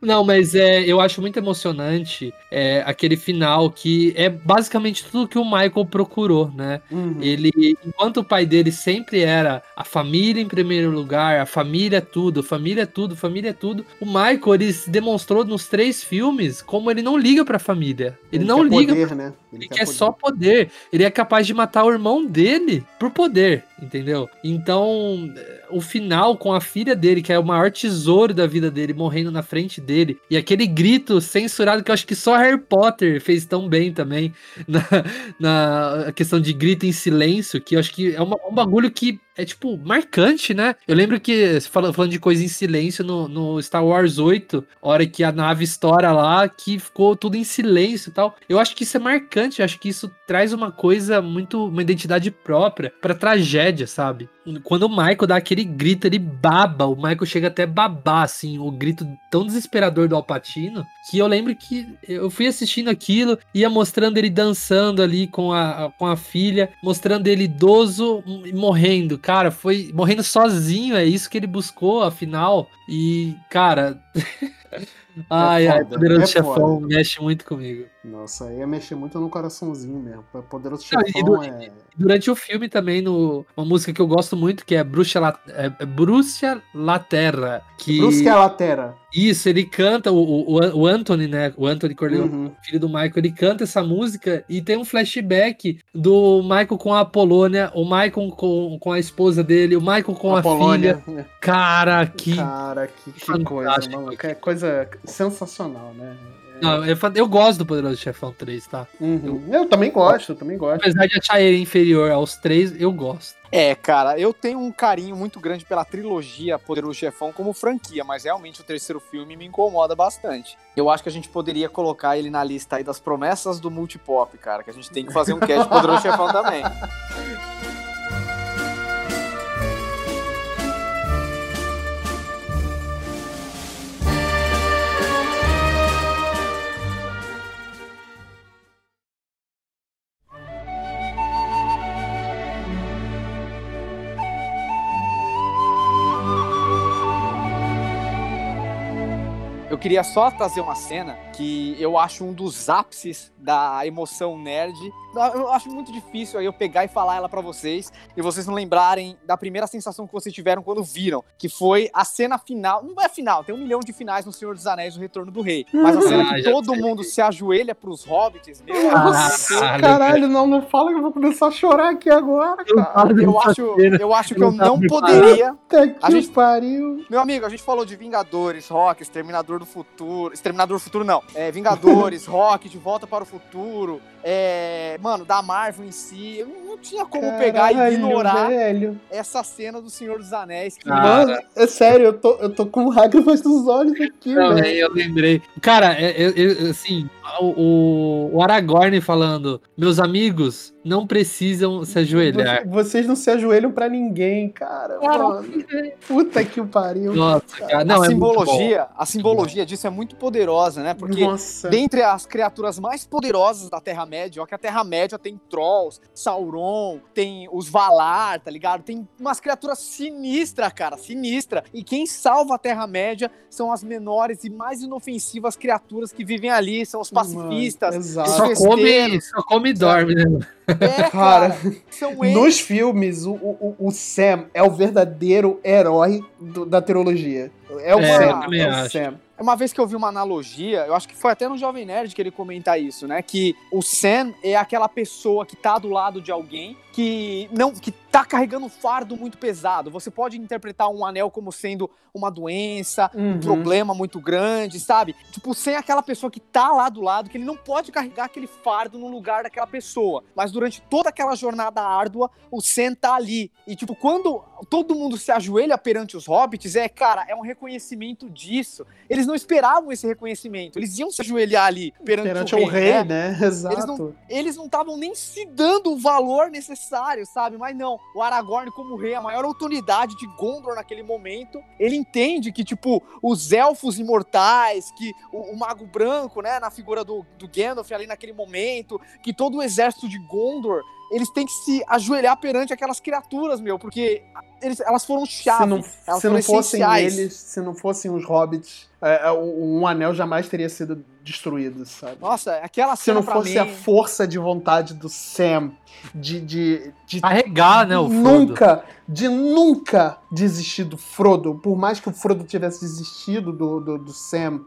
Não, mas é, eu acho muito emocionante é, aquele final que é basicamente tudo que o Michael procurou, né? Uhum. Ele, enquanto o pai dele sempre era a família em primeiro lugar, a família é tudo, família é tudo, família é tudo, o Michael ele demonstrou nos três filmes como ele não liga pra família. Ele, ele não liga. Poder, né? Ele, ele quer, quer só poder. Ele é capaz de matar o irmão dele por poder, entendeu? Então, o final com a filha dele, que é o maior tesouro da vida dele, morrendo na frente dele, e aquele grito censurado que eu acho que só Harry Potter fez tão bem também, na, na questão de grito em silêncio, que eu acho que é uma, um bagulho que é, tipo, marcante, né? Eu lembro que, falando, de coisa em silêncio, no, no Star Wars 8, hora que a nave estoura lá, que ficou tudo em silêncio e tal. Eu acho que isso é marcante, eu acho que isso traz uma coisa muito, uma identidade própria pra tragédia, sabe? Quando o Michael dá aquele grito, ele baba, o Michael chega até babar, assim, o grito tão desesperador do Alpatino, que eu lembro que eu fui assistindo aquilo, ia mostrando ele dançando ali com a, com a filha, mostrando ele idoso e morrendo, cara, foi morrendo sozinho, é isso que ele buscou, afinal. E, cara. ai, é ai, Poderoso é Chefão foda. mexe muito comigo. Nossa, aí ia mexer muito no coraçãozinho mesmo. Poderoso Chefão é... Durante o filme também, no, uma música que eu gosto muito, que é Bruxa, La, é, é Bruxa Laterra. Que... Bruxa Laterra. Isso, ele canta, o, o, o Anthony, né? O Anthony Corleone, uhum. filho do Michael, ele canta essa música e tem um flashback do Michael com a Polônia, o Michael com, com a esposa dele, o Michael com a, a Polônia. filha. Cara, que. Cara, que, que coisa, mano. Que coisa sensacional, né? Não, eu, eu gosto do Poderoso Chefão 3, tá? Uhum. Eu, eu, também gosto, eu também gosto. Apesar de achar ele inferior aos três, eu gosto. É, cara, eu tenho um carinho muito grande pela trilogia Poderoso Chefão como franquia, mas realmente o terceiro filme me incomoda bastante. Eu acho que a gente poderia colocar ele na lista aí das promessas do multipop, cara, que a gente tem que fazer um cast Poderoso Chefão também. Eu queria só trazer uma cena que eu acho um dos ápices da emoção nerd. Eu acho muito difícil aí eu pegar e falar ela para vocês e vocês não lembrarem da primeira sensação que vocês tiveram quando viram, que foi a cena final. Não é final, tem um milhão de finais no Senhor dos Anéis, o Retorno do Rei. Mas a cena ah, que todo sei. mundo se ajoelha pros hobbits, meu Nossa, caralho, não, não fala que eu vou começar a chorar aqui agora, cara. Eu, eu acho, eu acho que eu não poderia. Puta que a gente pariu. Meu amigo, a gente falou de Vingadores, Rock, Exterminador do Futuro. Exterminador do Futuro não. É, Vingadores, Rock, De Volta para o Futuro, é, mano, da Marvel em si. Eu não tinha como Caralho, pegar e ignorar velho. essa cena do Senhor dos Anéis. Que, mano, é sério, eu tô, eu tô com lágrimas nos olhos aqui, não, velho. Eu lembrei. Cara, eu, eu, assim, o, o Aragorn falando, meus amigos não precisam se ajoelhar. Vocês não se ajoelham para ninguém, cara. Puta que o pariu. Nossa, cara. Não, a é simbologia, a simbologia disso é muito poderosa, né? Porque Nossa. dentre as criaturas mais poderosas da Terra-média, ó, que a Terra-média tem Trolls, Sauron, tem os Valar, tá ligado? Tem umas criaturas sinistras, cara, sinistra. E quem salva a Terra-média são as menores e mais inofensivas criaturas que vivem ali, são os pacifistas. Mano, só come, só come e dorme, né? É, cara. nos filmes, o, o, o, Sam é o verdadeiro herói do, da trilogia. É o é, Sam. É o Sam. É uma vez que eu vi uma analogia, eu acho que foi até no Jovem Nerd que ele comenta isso, né? Que o Sam é aquela pessoa que tá do lado de alguém que não que tá carregando um fardo muito pesado. Você pode interpretar um anel como sendo uma doença, uhum. um problema muito grande, sabe? Tipo, sem aquela pessoa que tá lá do lado, que ele não pode carregar aquele fardo no lugar daquela pessoa. Mas durante toda aquela jornada árdua, o Sam tá ali. E, tipo, quando todo mundo se ajoelha perante os hobbits, é, cara, é um reconhecimento disso. Eles não esperavam esse reconhecimento. Eles iam se ajoelhar ali perante, perante o, rei, rei né? né? Exato. Eles não estavam nem se dando o valor necessário, sabe? Mas não, o Aragorn como rei, a maior autoridade de Gondor naquele momento, ele entende que, tipo, os elfos imortais, que o, o Mago Branco, né, na figura do, do Gandalf ali naquele momento, que todo o exército de Gondor eles têm que se ajoelhar perante aquelas criaturas, meu, porque eles, elas foram chave. Se não, elas se não fossem eles, se não fossem os hobbits, é, é um anel jamais teria sido destruído, sabe? Nossa, aquela Se não fosse mim... a força de vontade do Sam de. de, de Carregar, né? O nunca, de nunca desistir do Frodo, por mais que o Frodo tivesse desistido do, do, do Sam,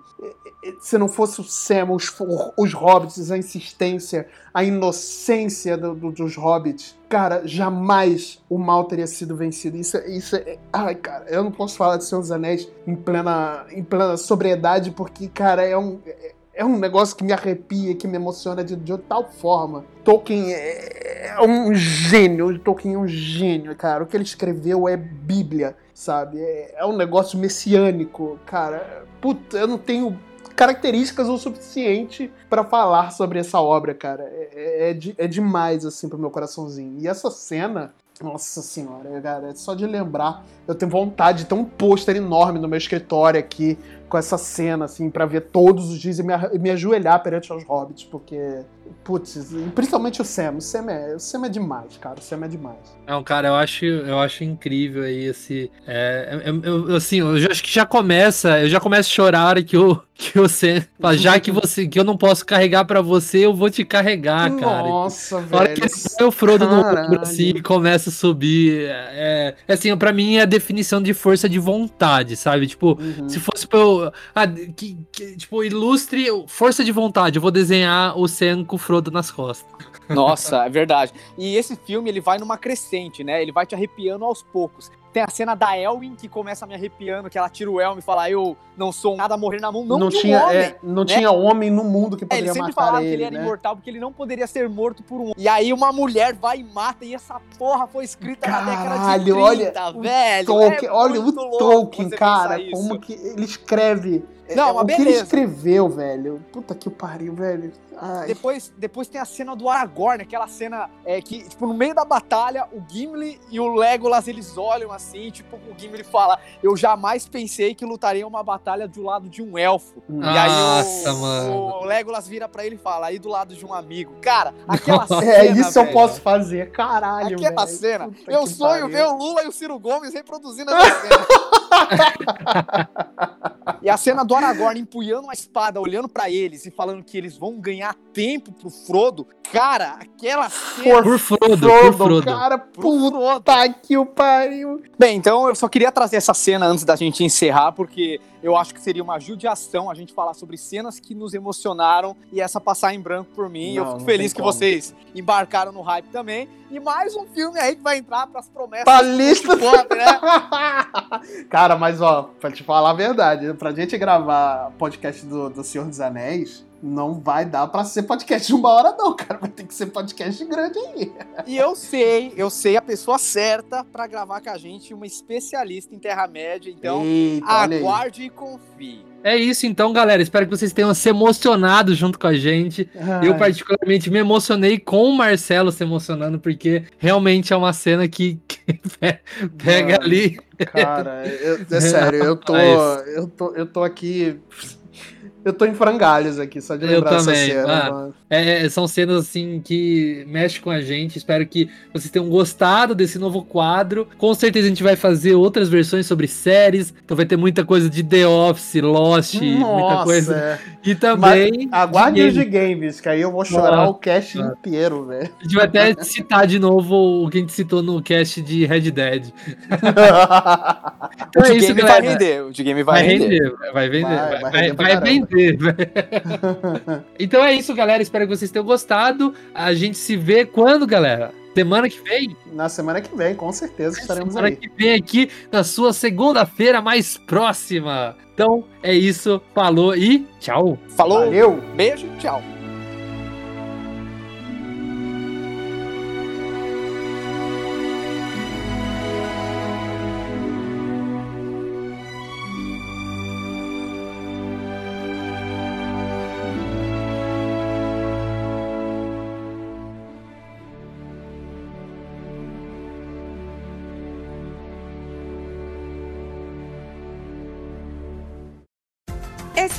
se não fosse o Sam, os, os hobbits, a insistência, a inocência do, do, dos hobbits, cara, jamais o mal teria sido vencido. Isso, isso é. Ai, cara, eu não posso falar de Senhor dos Anéis em plena, em plena sobriedade, porque, cara, é um. É, é um negócio que me arrepia, que me emociona de, de tal forma. Tolkien é, é um gênio, Tolkien é um gênio, cara. O que ele escreveu é Bíblia, sabe? É, é um negócio messiânico, cara. Puta, eu não tenho características o suficiente para falar sobre essa obra, cara. É, é, é, é demais, assim, pro meu coraçãozinho. E essa cena, nossa senhora, cara, é só de lembrar. Eu tenho vontade de ter um pôster enorme no meu escritório aqui, com essa cena, assim, para ver todos os dias e me, me ajoelhar perante os hobbits, porque Putz, principalmente o Sam. O Sam, é, o Sam é demais, cara. O Sam é demais. Não, cara, eu acho, eu acho incrível aí esse. É, eu, eu, assim, eu já, acho que já começa. Eu já começo a chorar que o, que o Sam. Já que você que eu não posso carregar para você, eu vou te carregar, cara. Nossa, velho. A hora que põe o Frodo Caralho. no ombro assim e começa a subir. É, é, assim, pra mim é a definição de força de vontade, sabe? Tipo, uhum. se fosse pra eu. Ah, que, que, tipo, ilustre força de vontade, eu vou desenhar o Sam com Frodo nas costas. Nossa, é verdade. E esse filme, ele vai numa crescente, né? Ele vai te arrepiando aos poucos. Tem a cena da Elwin que começa me arrepiando, que ela tira o elmo e fala: Eu não sou nada a morrer na mão. Não, não tinha, um homem, é, não né? tinha homem no mundo que poderia é, ele sempre matar falava ele, que ele era né? imortal porque ele não poderia ser morto por um. E aí uma mulher vai e mata, e essa porra foi escrita Caralho, na década de 30, olha, velho. Tolkien, é olha o Tolkien, cara, como que ele escreve é, não, mas o beleza. que ele escreveu, velho. Puta que pariu, velho. Ai. Depois, depois tem a cena do Aragorn, aquela cena é, que, tipo, no meio da batalha, o Gimli e o Legolas, eles olham assim, tipo, o Gimli fala, eu jamais pensei que lutaria uma batalha do lado de um elfo. Nossa, e aí o, mano. o Legolas vira pra ele e fala, aí do lado de um amigo. Cara, aquela Nossa. cena, É, isso velho, eu posso fazer, caralho, Aquela velho. cena, Puta eu sonho ver o Lula e o Ciro Gomes reproduzindo essa cena. e a cena do Aragorn empunhando uma espada, olhando para eles e falando que eles vão ganhar tempo pro Frodo. Cara, aquela cena. Por Frodo, Frodo, por Frodo. Cara, puta que o pariu. Bem, então eu só queria trazer essa cena antes da gente encerrar, porque eu acho que seria uma judiação a gente falar sobre cenas que nos emocionaram e essa passar em branco por mim. Não, eu fico feliz que como. vocês embarcaram no hype também. E mais um filme aí que vai entrar pras promessas. Pra lista. Pop, né? Cara, mas ó, pra te falar a verdade, pra gente gravar podcast do, do Senhor dos Anéis, não vai dar para ser podcast de uma hora, não, cara. Vai ter que ser podcast grande aí. E eu sei, eu sei a pessoa certa para gravar com a gente, uma especialista em Terra-média. Então, Eita, aguarde e confie. É isso então, galera. Espero que vocês tenham se emocionado junto com a gente. Ai. Eu, particularmente, me emocionei com o Marcelo se emocionando, porque realmente é uma cena que, que pega Mano, ali. Cara, eu, é sério, eu tô, eu tô, eu tô aqui eu tô em frangalhos aqui, só de lembrar eu também. essa cena. Ah, é, são cenas assim que mexem com a gente. Espero que vocês tenham gostado desse novo quadro. Com certeza a gente vai fazer outras versões sobre séries. Então vai ter muita coisa de The Office, Lost, Nossa, muita coisa. É. E também. Mas, aguarde os de games, que aí eu vou chorar Nossa. o cast inteiro, velho. A gente vai até citar de novo o que a gente citou no cast de Red Dead. então o é isso, game vai render. O de game vai, vai render. render. Vai vender. Vai, vai, vai, vai, vai então é isso, galera. Espero que vocês tenham gostado. A gente se vê quando, galera? Semana que vem? Na semana que vem, com certeza estaremos semana aí. Semana que vem aqui na sua segunda-feira mais próxima. Então é isso. Falou e tchau. Falou. Valeu. Beijo, tchau.